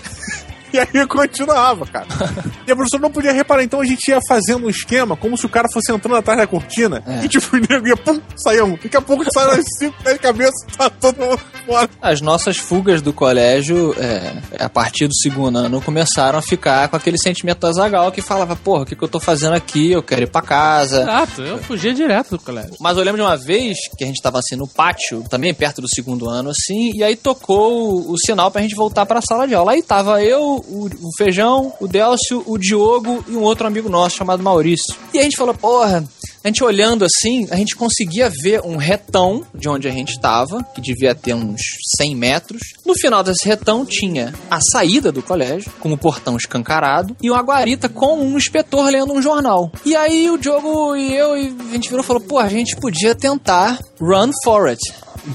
E aí eu continuava, cara. (laughs) E a professora não podia reparar, então a gente ia fazendo um esquema como se o cara fosse entrando atrás da cortina. É. E tipo, (laughs) o nego ia, pum, saia um. Daqui a pouco saiu as cinco, dez cabeças, tá todo mundo fora. As nossas fugas do colégio, é, a partir do segundo ano, começaram a ficar com aquele sentimento da Zagal que falava, porra, o que, que eu tô fazendo aqui? Eu quero ir pra casa. Exato, eu fugia direto do colégio. Mas eu lembro de uma vez que a gente tava assim no pátio, também perto do segundo ano, assim, e aí tocou o, o sinal pra gente voltar pra sala de aula. Aí tava eu, o, o Feijão, o Delcio, o Diogo e um outro amigo nosso chamado Maurício. E a gente falou, porra, a gente olhando assim, a gente conseguia ver um retão de onde a gente tava, que devia ter uns 100 metros. No final desse retão tinha a saída do colégio, com o portão escancarado, e uma guarita com um inspetor lendo um jornal. E aí o Diogo e eu, e a gente virou e falou, pô, a gente podia tentar run for it.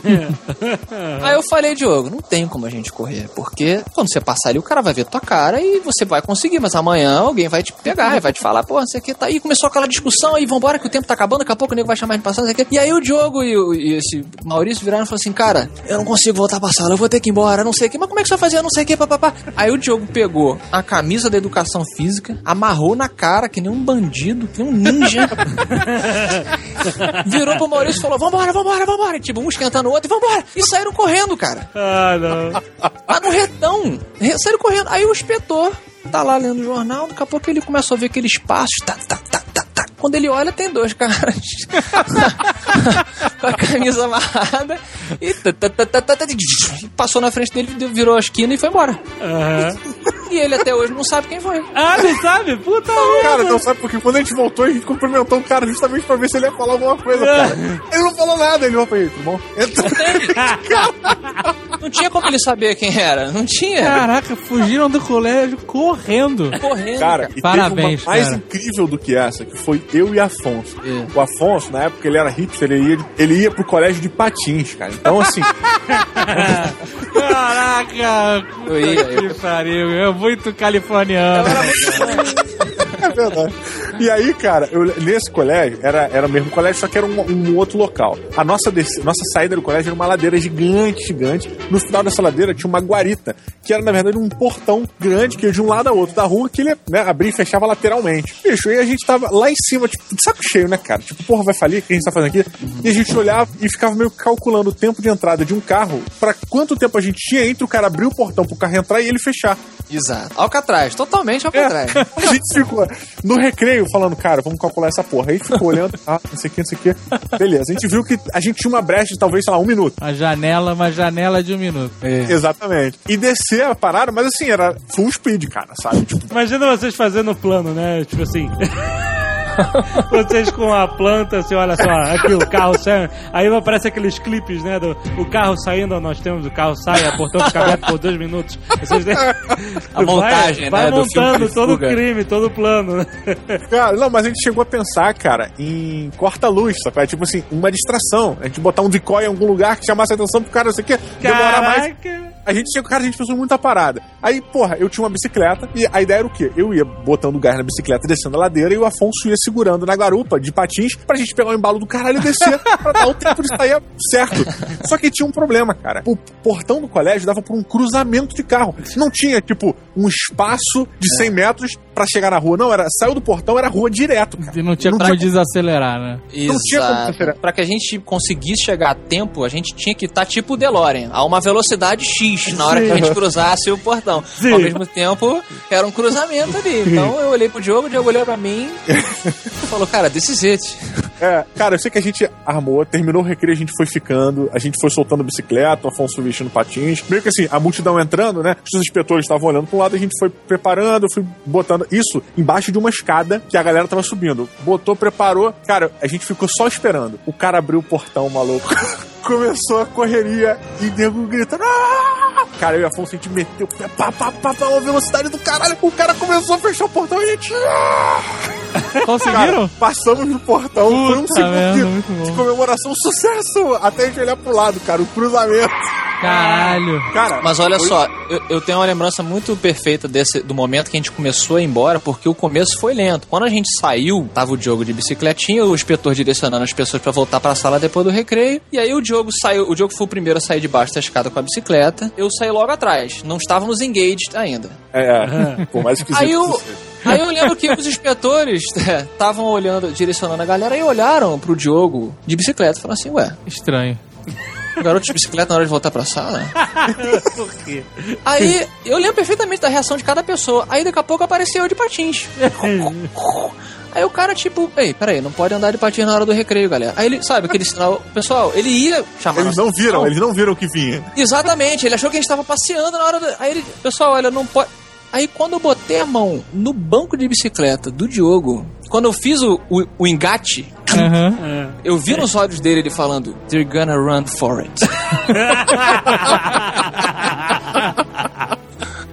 (laughs) Aí eu falei, Diogo, não tem como a gente correr, porque quando você passar ali, o cara vai ver tua cara e você vai conseguir, mas amanhã alguém vai te pegar e vai te falar, pô, o que, tá aí. Começou aquela discussão aí, vambora que o tempo tá acabando, daqui a pouco o nego vai chamar a gente pra sala, não sei o que. E aí o Diogo e, o- e esse Maurício viraram e falaram assim, cara, eu não consigo voltar pra sala, eu vou ter que ir embora, não sei o que, mas como é que você vai fazer, não sei o que, papapá. Aí o Diogo pegou a camisa da educação física, amarrou na cara, que nem um bandido, que nem um ninja. (laughs) Virou pro Maurício e falou: Vambora, vambora, vambora. E, tipo, um esquentando o outro e vambora. E saíram correndo, cara. Ah, não. Lá no retão. Re- Saíram correndo. Aí o inspetor tá lá lendo o jornal, daqui a pouco ele começa a ver aqueles passos. Tá, tá, tá, tá, tá. Quando ele olha, tem dois caras (laughs) com a camisa amarrada e tá, tá, tá, tá, tá, tá, passou na frente dele, virou a esquina e foi embora. Aham. E ele até hoje não sabe quem foi. Ah, não sabe? Puta merda. Cara, não sabe porque quando a gente voltou, a gente cumprimentou o cara justamente pra ver se ele ia falar alguma coisa, É. cara. Ele não falou nada, ele falou, tudo bom? (laughs) Não tinha como ele saber quem era. Não tinha. Caraca, fugiram do colégio correndo. Correndo. Cara, e Parabéns, teve uma mais cara. incrível do que essa, que foi eu e Afonso. É. O Afonso, na época, ele era hipster, ele ia, ele ia pro colégio de patins, cara. Então, assim, (laughs) Caraca. Eu ia, eu- Que pariu. É muito californiano. (laughs) é verdade. E aí, cara, eu- nesse colégio, era, era o mesmo colégio, só que era um, um outro local. A nossa, nossa saída do colégio era uma ladeira gigante, gigante. No final dessa ladeira tinha uma guarita, que era, na verdade, um portão grande, que ia de um lado a outro da rua, que ele né, abria e fechava lateralmente. Bicho, e a gente tava lá em cima, tipo, de saco cheio, né, cara? Tipo, porra, vai falir? O que a gente tá fazendo aqui? E a gente olhava e ficava meio calculando o tempo de entrada de um carro pra quanto tempo a gente tinha entre o cara abrir o portão pro carro entrar e ele fechar. Exato. Alcatraz, totalmente Alcatraz. (laughs) A gente ficou no recreio falando, cara, vamos calcular essa porra. Aí ficou olhando, ah, não sei o que, não sei o que. Beleza, a gente viu que a gente tinha uma brecha de talvez, sei lá, um minuto. Uma janela, uma janela de um minuto. Exatamente. E descer a parada, mas assim, era full speed, cara, sabe? Tipo, Imagina vocês fazendo o plano, né? Tipo assim. (laughs) (laughs) Vocês com a planta, assim, olha só, aqui o carro saindo. Aí aparece aqueles clipes, né? Do, o carro saindo, nós temos o carro sai, a portão fica aberto por dois minutos. Vocês, (laughs) A montagem, vai, né, Vai do filme montando todo o crime, todo o plano. né? Cara, não, mas a gente chegou a pensar, cara, em corta-luz, sabe? Tipo assim, uma distração. A gente botar um decoy em algum lugar que chamasse a atenção pro cara, não sei o quê, demorar mais. A gente chegou, cara, a gente pensou muita parada. Aí, porra, eu tinha uma bicicleta e a ideia era o quê? Eu ia botando o gás na bicicleta, descendo a ladeira e o Afonso ia segurando na garupa de patins pra gente pegar o embalo do caralho e descer (laughs) pra dar o tempo de sair certo. Só que tinha um problema, cara. O portão do colégio dava por um cruzamento de carro. Não tinha, tipo, um espaço de 100 metros pra chegar na rua. Não, era saiu do portão, era rua direto, cara. E não tinha Não como tinha- desacelerar, né? Não tinha como Exato. Pra que a gente conseguisse chegar a tempo, a gente tinha que estar tipo o DeLorean, a uma velocidade X na hora que a gente cruzasse o portão. Ao mesmo tempo, era um cruzamento ali. Então eu olhei pro Diogo, o Diogo olhou pra mim (laughs) e falou, cara, this is it. É, cara, eu sei que a gente armou, terminou o recreio, a gente foi ficando, a gente foi soltando bicicleta, o Afonso vestindo patins. Meio que assim, a multidão entrando, né? Os inspetores estavam olhando para um lado, a gente foi preparando, eu fui botando isso embaixo de uma escada que a galera tava subindo. Botou, preparou. Cara, a gente ficou só esperando. O cara abriu o portão, maluco. (laughs) Começou a correria e nego gritando. "Ah!" Cara, eu e Afonso, a gente meteu o pé, pá, pá, pá, pá, uma velocidade do caralho. O cara começou a fechar o portão e a gente. "Ah!" Conseguiram? Cara, passamos no portão, foi um Puta segundo merda, de- de comemoração, sucesso! Até a gente olhar pro lado, cara, o cruzamento. Caralho. Cara, Mas olha foi- só, eu, eu tenho uma lembrança muito perfeita desse, do momento que a gente começou a ir embora, porque o começo foi lento. Quando a gente saiu, tava o Diogo de bicicletinha, o inspetor direcionando as pessoas pra voltar pra sala depois do recreio. E aí o Diogo saiu, o Diogo foi o primeiro a sair debaixo da escada com a bicicleta. Eu saí logo atrás. Não estávamos engaged ainda. É, é, por mais esquisito Aí que eu, aí eu lembro que os inspetores (laughs) estavam olhando, direcionando a galera e olharam pro Diogo de bicicleta e falaram assim, ué, Estranho. O garoto de bicicleta na hora de voltar pra sala? (laughs) Por quê? Aí eu lembro perfeitamente da reação de cada pessoa. Aí daqui a pouco apareceu eu de patins. (laughs) Aí o cara, tipo, ei, peraí, não pode andar de patins na hora do recreio, galera. Aí ele, sabe, aquele sinal. Pessoal, ele ia chamar. Eles não viram, atenção. eles não viram o que vinha. Exatamente, ele achou que a gente tava passeando na hora do. Aí ele, pessoal, olha, não pode. Aí quando eu botei a mão no banco de bicicleta do Diogo, quando eu fiz o, o, o engate, Aham. eu vi nos olhos dele ele falando, They're gonna run for it. (laughs)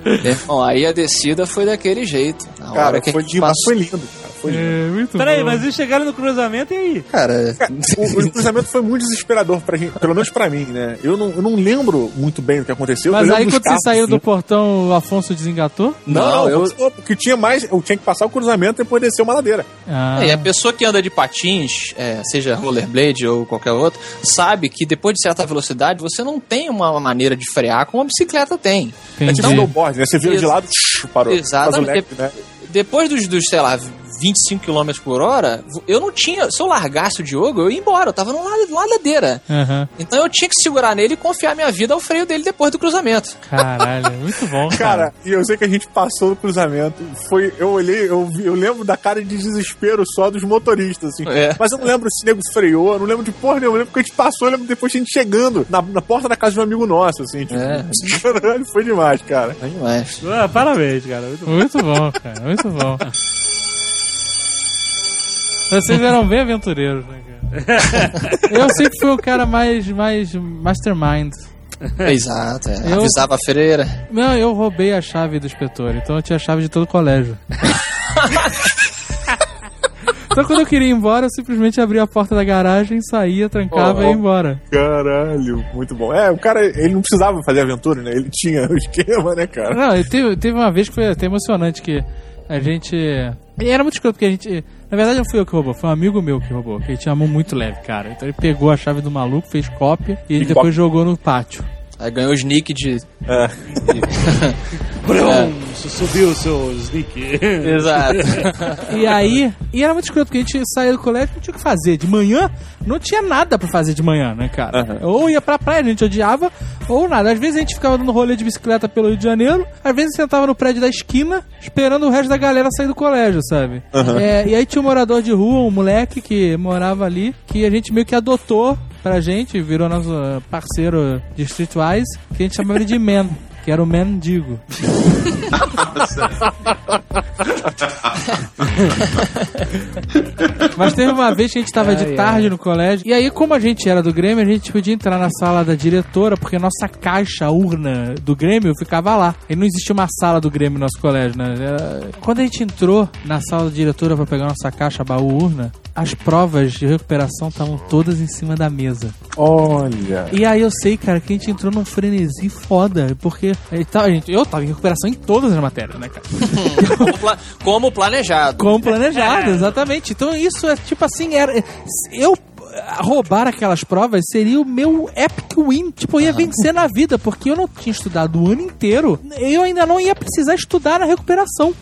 É, Bom, aí a descida foi daquele jeito. Na Cara, hora que foi demais, passou- foi lindo. Foi lindo. É, muito Peraí, bom. mas eles chegaram no cruzamento e aí? Cara, Cara, o, o cruzamento foi muito desesperador pra gente, pelo menos pra mim, né? Eu não, eu não lembro muito bem o que aconteceu. Mas aí quando você saiu do portão, o Afonso desengatou? Não, Não, eu- eu... porque tinha mais, eu tinha que passar o cruzamento e depois descer uma ladeira. Ah, É, e a pessoa que anda de patins, é, seja rollerblade ou qualquer outro, sabe que depois de certa velocidade você não tem uma maneira de frear como a bicicleta tem. É entendi. tipo snowboard, né? Você vira de Ex- lado, tsh, parou. Exatamente. Faz o leque, né? Depois dos, dos, sei lá, 25 km por hora, eu não tinha. Se eu largasse o Diogo, eu ia embora. Eu tava numa lade- ladeira. Aham. Então eu tinha que segurar nele e confiar minha vida ao freio dele depois do cruzamento. Caralho, muito bom, cara. Cara, e eu sei que a gente passou no cruzamento. Foi, eu olhei, eu, vi- eu lembro da cara de desespero só dos motoristas, assim. É. Mas eu não lembro se o nego freou, eu não lembro de porra nenhuma. Eu lembro que a gente passou, eu lembro depois a gente chegando na, na porta da casa de um amigo nosso, assim. Tipo, É. Caralho, (laughs) foi demais, cara. Foi demais. Ah, parabéns, cara. Muito bom. Muito bom, cara, muito bom. (laughs) Vocês eram bem aventureiros, né, cara? (laughs) Eu sempre fui o cara mais, mais mastermind. Exato, é. Eu- Avisava a freira. Não, eu roubei a chave do inspetor, então eu tinha a chave de todo o colégio. (laughs) então quando eu queria ir embora, eu simplesmente abria a porta da garagem, saía, trancava Oh, e oh. ia embora. Caralho, muito bom. É, o cara, ele não precisava fazer aventura, né? Ele tinha o (laughs) esquema, né, cara? Não, teve, teve uma vez que foi até emocionante que a gente. E era muito escroto, porque a gente. Na verdade não fui eu que roubou, foi um amigo meu que roubou, que ele tinha a mão muito leve, cara. Então ele pegou a chave do maluco, fez cópia e E depois cópia. jogou no pátio. Aí ganhou o sneak de. É. (laughs) Brum, subiu o seu sneak. (laughs) Exato. E aí, e era muito escroto, porque a gente saía do colégio não tinha o que fazer. De manhã, não tinha nada pra fazer de manhã, né, cara? Ou ia pra praia, a gente odiava, Ou nada. Às vezes a gente ficava dando rolê de bicicleta pelo Rio de Janeiro, às vezes sentava no prédio da esquina, esperando o resto da galera sair do colégio, sabe? É, e aí tinha um morador de rua, um moleque que morava ali, que a gente meio que adotou pra gente, virou nosso parceiro de Streetwise, que a gente chamava ele de Man. (laughs) Que era o mendigo. Mas teve uma vez que a gente tava de Ai, tarde no colégio. E aí, como a gente era do Grêmio, a gente podia entrar na sala da diretora, porque nossa caixa, urna do Grêmio ficava lá. E não existia uma sala do Grêmio no nosso colégio, né? Quando a gente entrou na sala da diretora pra pegar nossa caixa, baú, urna, as provas de recuperação estavam todas em cima da mesa. Olha. E aí eu sei, cara, que a gente entrou num frenesi foda, porque a gente tava- a gente- eu tava em recuperação em todas as matérias, né, cara? (laughs) Como, pla- como planejado. Como planejado, exatamente. Então isso é tipo assim, era eu roubar aquelas provas seria o meu epic win. Tipo, eu ia vencer na vida, porque eu não tinha estudado o ano inteiro. Eu ainda não ia precisar estudar na recuperação.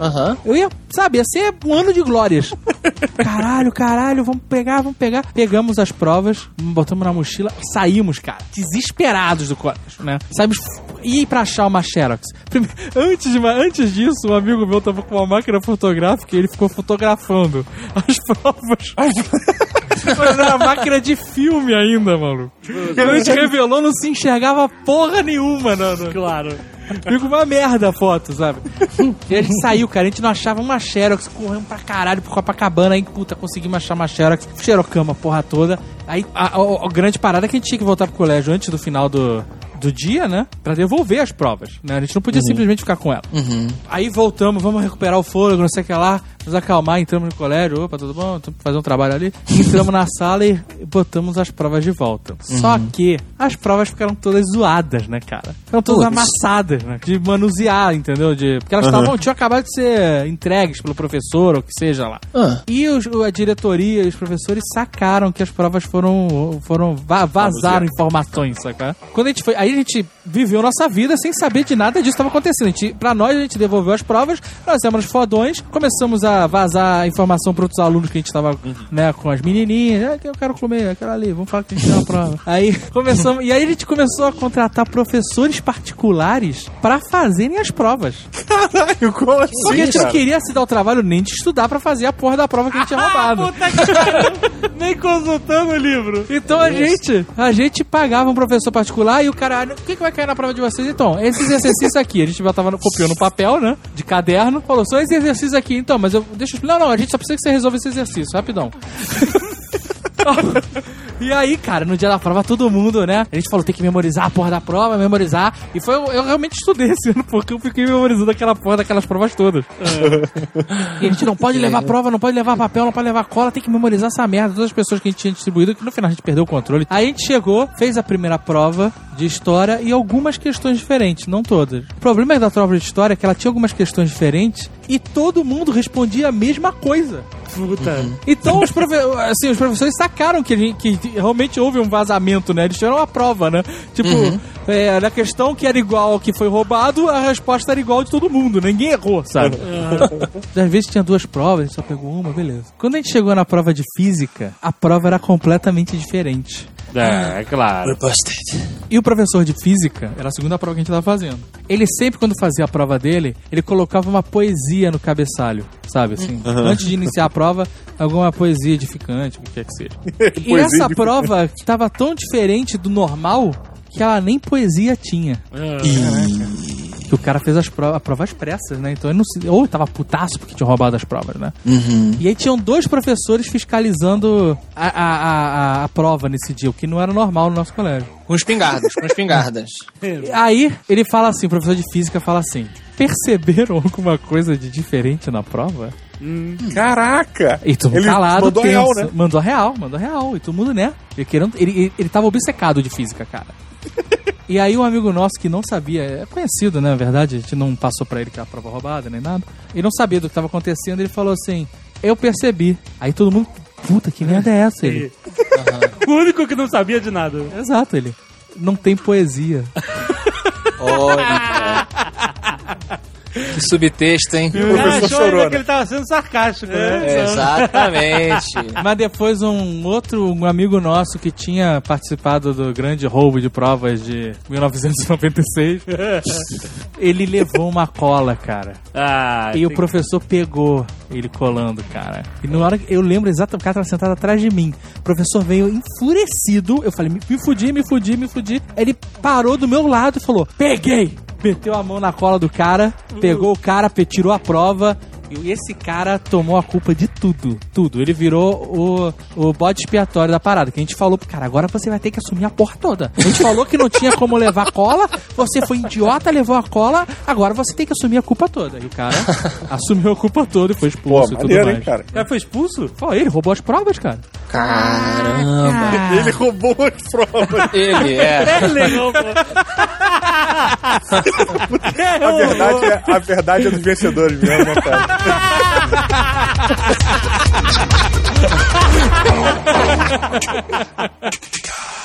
Aham. Eu ia, sabe, ia ser um ano de glórias. Caralho, caralho, vamos pegar, vamos pegar. Pegamos as provas, botamos na mochila saímos, cara. Desesperados do colégio, né? Saímos e ir pra achar uma Xerox. Prime- Antes, de, antes disso, um amigo meu tava com uma máquina fotográfica e ele ficou fotografando as provas. (laughs) Mas era máquina de filme ainda, mano. Quando a gente revelou, não se enxergava porra nenhuma, não. não. Claro. Fica uma merda a foto, sabe? E a gente saiu, cara, a gente não achava uma Xerox, corremos pra caralho pro Copacabana, aí, puta, conseguimos achar uma Xerox, xerocamos a porra toda. Aí a, a- a grande parada é que a gente tinha que voltar pro colégio antes do final do, do dia, né? Pra devolver as provas, né? A gente não podia simplesmente ficar com ela. Aí voltamos, vamos recuperar o fôlego, não sei o que lá, nos acalmar, entramos no colégio, opa, tudo bom, fazer um trabalho ali. (laughs) Entramos na sala e botamos as provas de volta. Só que as provas ficaram todas zoadas, né, cara? Ficaram todas amassadas, né? De manusear, entendeu? De, porque elas estavam, tinham acabado de ser entregues pelo professor, ou que seja lá. Ah. E os- a diretoria e os professores sacaram que as provas foram, foram va- vazaram informações, saca? Quando a gente foi, aí a gente viveu nossa vida sem saber de nada disso que estava acontecendo. A gente, pra nós, a gente devolveu as provas, nós éramos fodões, começamos a vazar informação para outros alunos que a gente tava, né, com as menininhas, que eu quero comer, aquela ali, vamos falar que a gente tem uma prova. (laughs) Aí começamos, e aí a gente começou a contratar professores particulares pra fazerem as provas. Caralho, como assim? Porque a gente não cara? queria se dar o trabalho nem de estudar pra fazer a porra da prova que a gente tinha (laughs) roubado. Puta que pariu. Nem consultando o livro. Então a gente, a gente pagava um professor particular e o cara, "Ah, o que, que vai cair na prova de vocês? Então, esses exercícios aqui, a gente tava copiando no papel, né? De caderno, falou, só esses exercícios aqui, então, mas eu deixa eu. Não, não, a gente só precisa que você resolva esse exercício, rapidão. (laughs) E aí, cara, no dia da prova, todo mundo, né? A gente falou, tem que memorizar a porra da prova, memorizar. E foi, eu realmente estudei esse ano, porque eu fiquei memorizando aquela porra daquelas provas todas. E a gente não pode levar prova, não pode levar papel, não pode levar cola, tem que memorizar essa merda. Todas as pessoas que a gente tinha distribuído, que no final a gente perdeu o controle. Aí a gente chegou, fez a primeira prova de história e algumas questões diferentes, não todas. O problema da prova de história é que ela tinha algumas questões diferentes e todo mundo respondia a mesma coisa. Puta. Então os, profe assim, os professores sacaram que, a gente- que realmente houve um vazamento, né? Eles tiveram uma prova, né? Tipo, é, na questão que era igual ao que foi roubado, a resposta era igual de todo mundo. Ninguém errou, sabe? Às vezes tinha duas provas, a gente só pegou uma, beleza. Quando a gente chegou na prova de física, a prova era completamente diferente. É, é claro. Busted. E o professor de física, era a segunda prova que a gente tava fazendo. Ele sempre, quando fazia a prova dele, ele colocava uma poesia no cabeçalho, sabe assim? Antes de iniciar a prova, alguma poesia edificante, o que quer que seja. (laughs) E essa prova tava tão diferente do normal que ela nem poesia tinha. Que o cara fez as provas, provas pressas, né? Então ele não se. Ou tava putaço porque tinha roubado as provas, né? E aí tinham dois professores fiscalizando a, a, a, a prova nesse dia, o que não era normal no nosso colégio. Com espingardas, com espingardas. (laughs) Aí ele fala assim, o professor de física fala assim: perceberam alguma coisa de diferente na prova? Caraca! E todo mundo Ele calado, mandou a tenso. real, né? Mandou a real, mandou a real. E todo mundo, né? Ele, querendo, ele, ele, ele tava obcecado de física, cara. (laughs) E aí um amigo nosso que não sabia, é conhecido, né, na verdade, a gente não passou pra ele que era a prova roubada nem nada. Ele não sabia do que tava acontecendo, ele falou assim: "Eu percebi". Aí todo mundo, puta, que merda é essa ele? (laughs) O único que não sabia de nada. Exato, ele. Não tem poesia. (laughs) Olha. Que subtexto, hein? E o professor achou chorou, né? que ele tava sendo sarcástico, né? Exatamente. (laughs) Mas depois um outro um amigo nosso que tinha participado do grande roubo de provas de 1996, (laughs) ele levou uma cola, cara. Ah, E o professor pegou ele colando, cara. E na hora que eu lembro exatamente, o cara tava sentado atrás de mim. O professor veio enfurecido. Eu falei, me, me fudi, me fudi, me fudi. Ele parou do meu lado e falou: Peguei! Meteu a mão na cola do cara, pegou o cara, tirou a prova. E esse cara tomou a culpa de tudo, tudo. Ele virou o, o bode expiatório da parada. Que a gente falou pro cara, agora você vai ter que assumir a porra toda. A gente falou que não tinha como levar cola, você foi idiota, levou a cola, agora você tem que assumir a culpa toda. E o cara (laughs) assumiu a culpa toda e foi Pô, expulso e tudo maneiro, mais. hein, cara? Cara foi expulso? Foi, ele roubou as provas, cara. Caramba. Ele roubou as provas. Ele é. É legal, pô. A verdade é, a verdade é dos vencedores mesmo, né, cara? (laughs)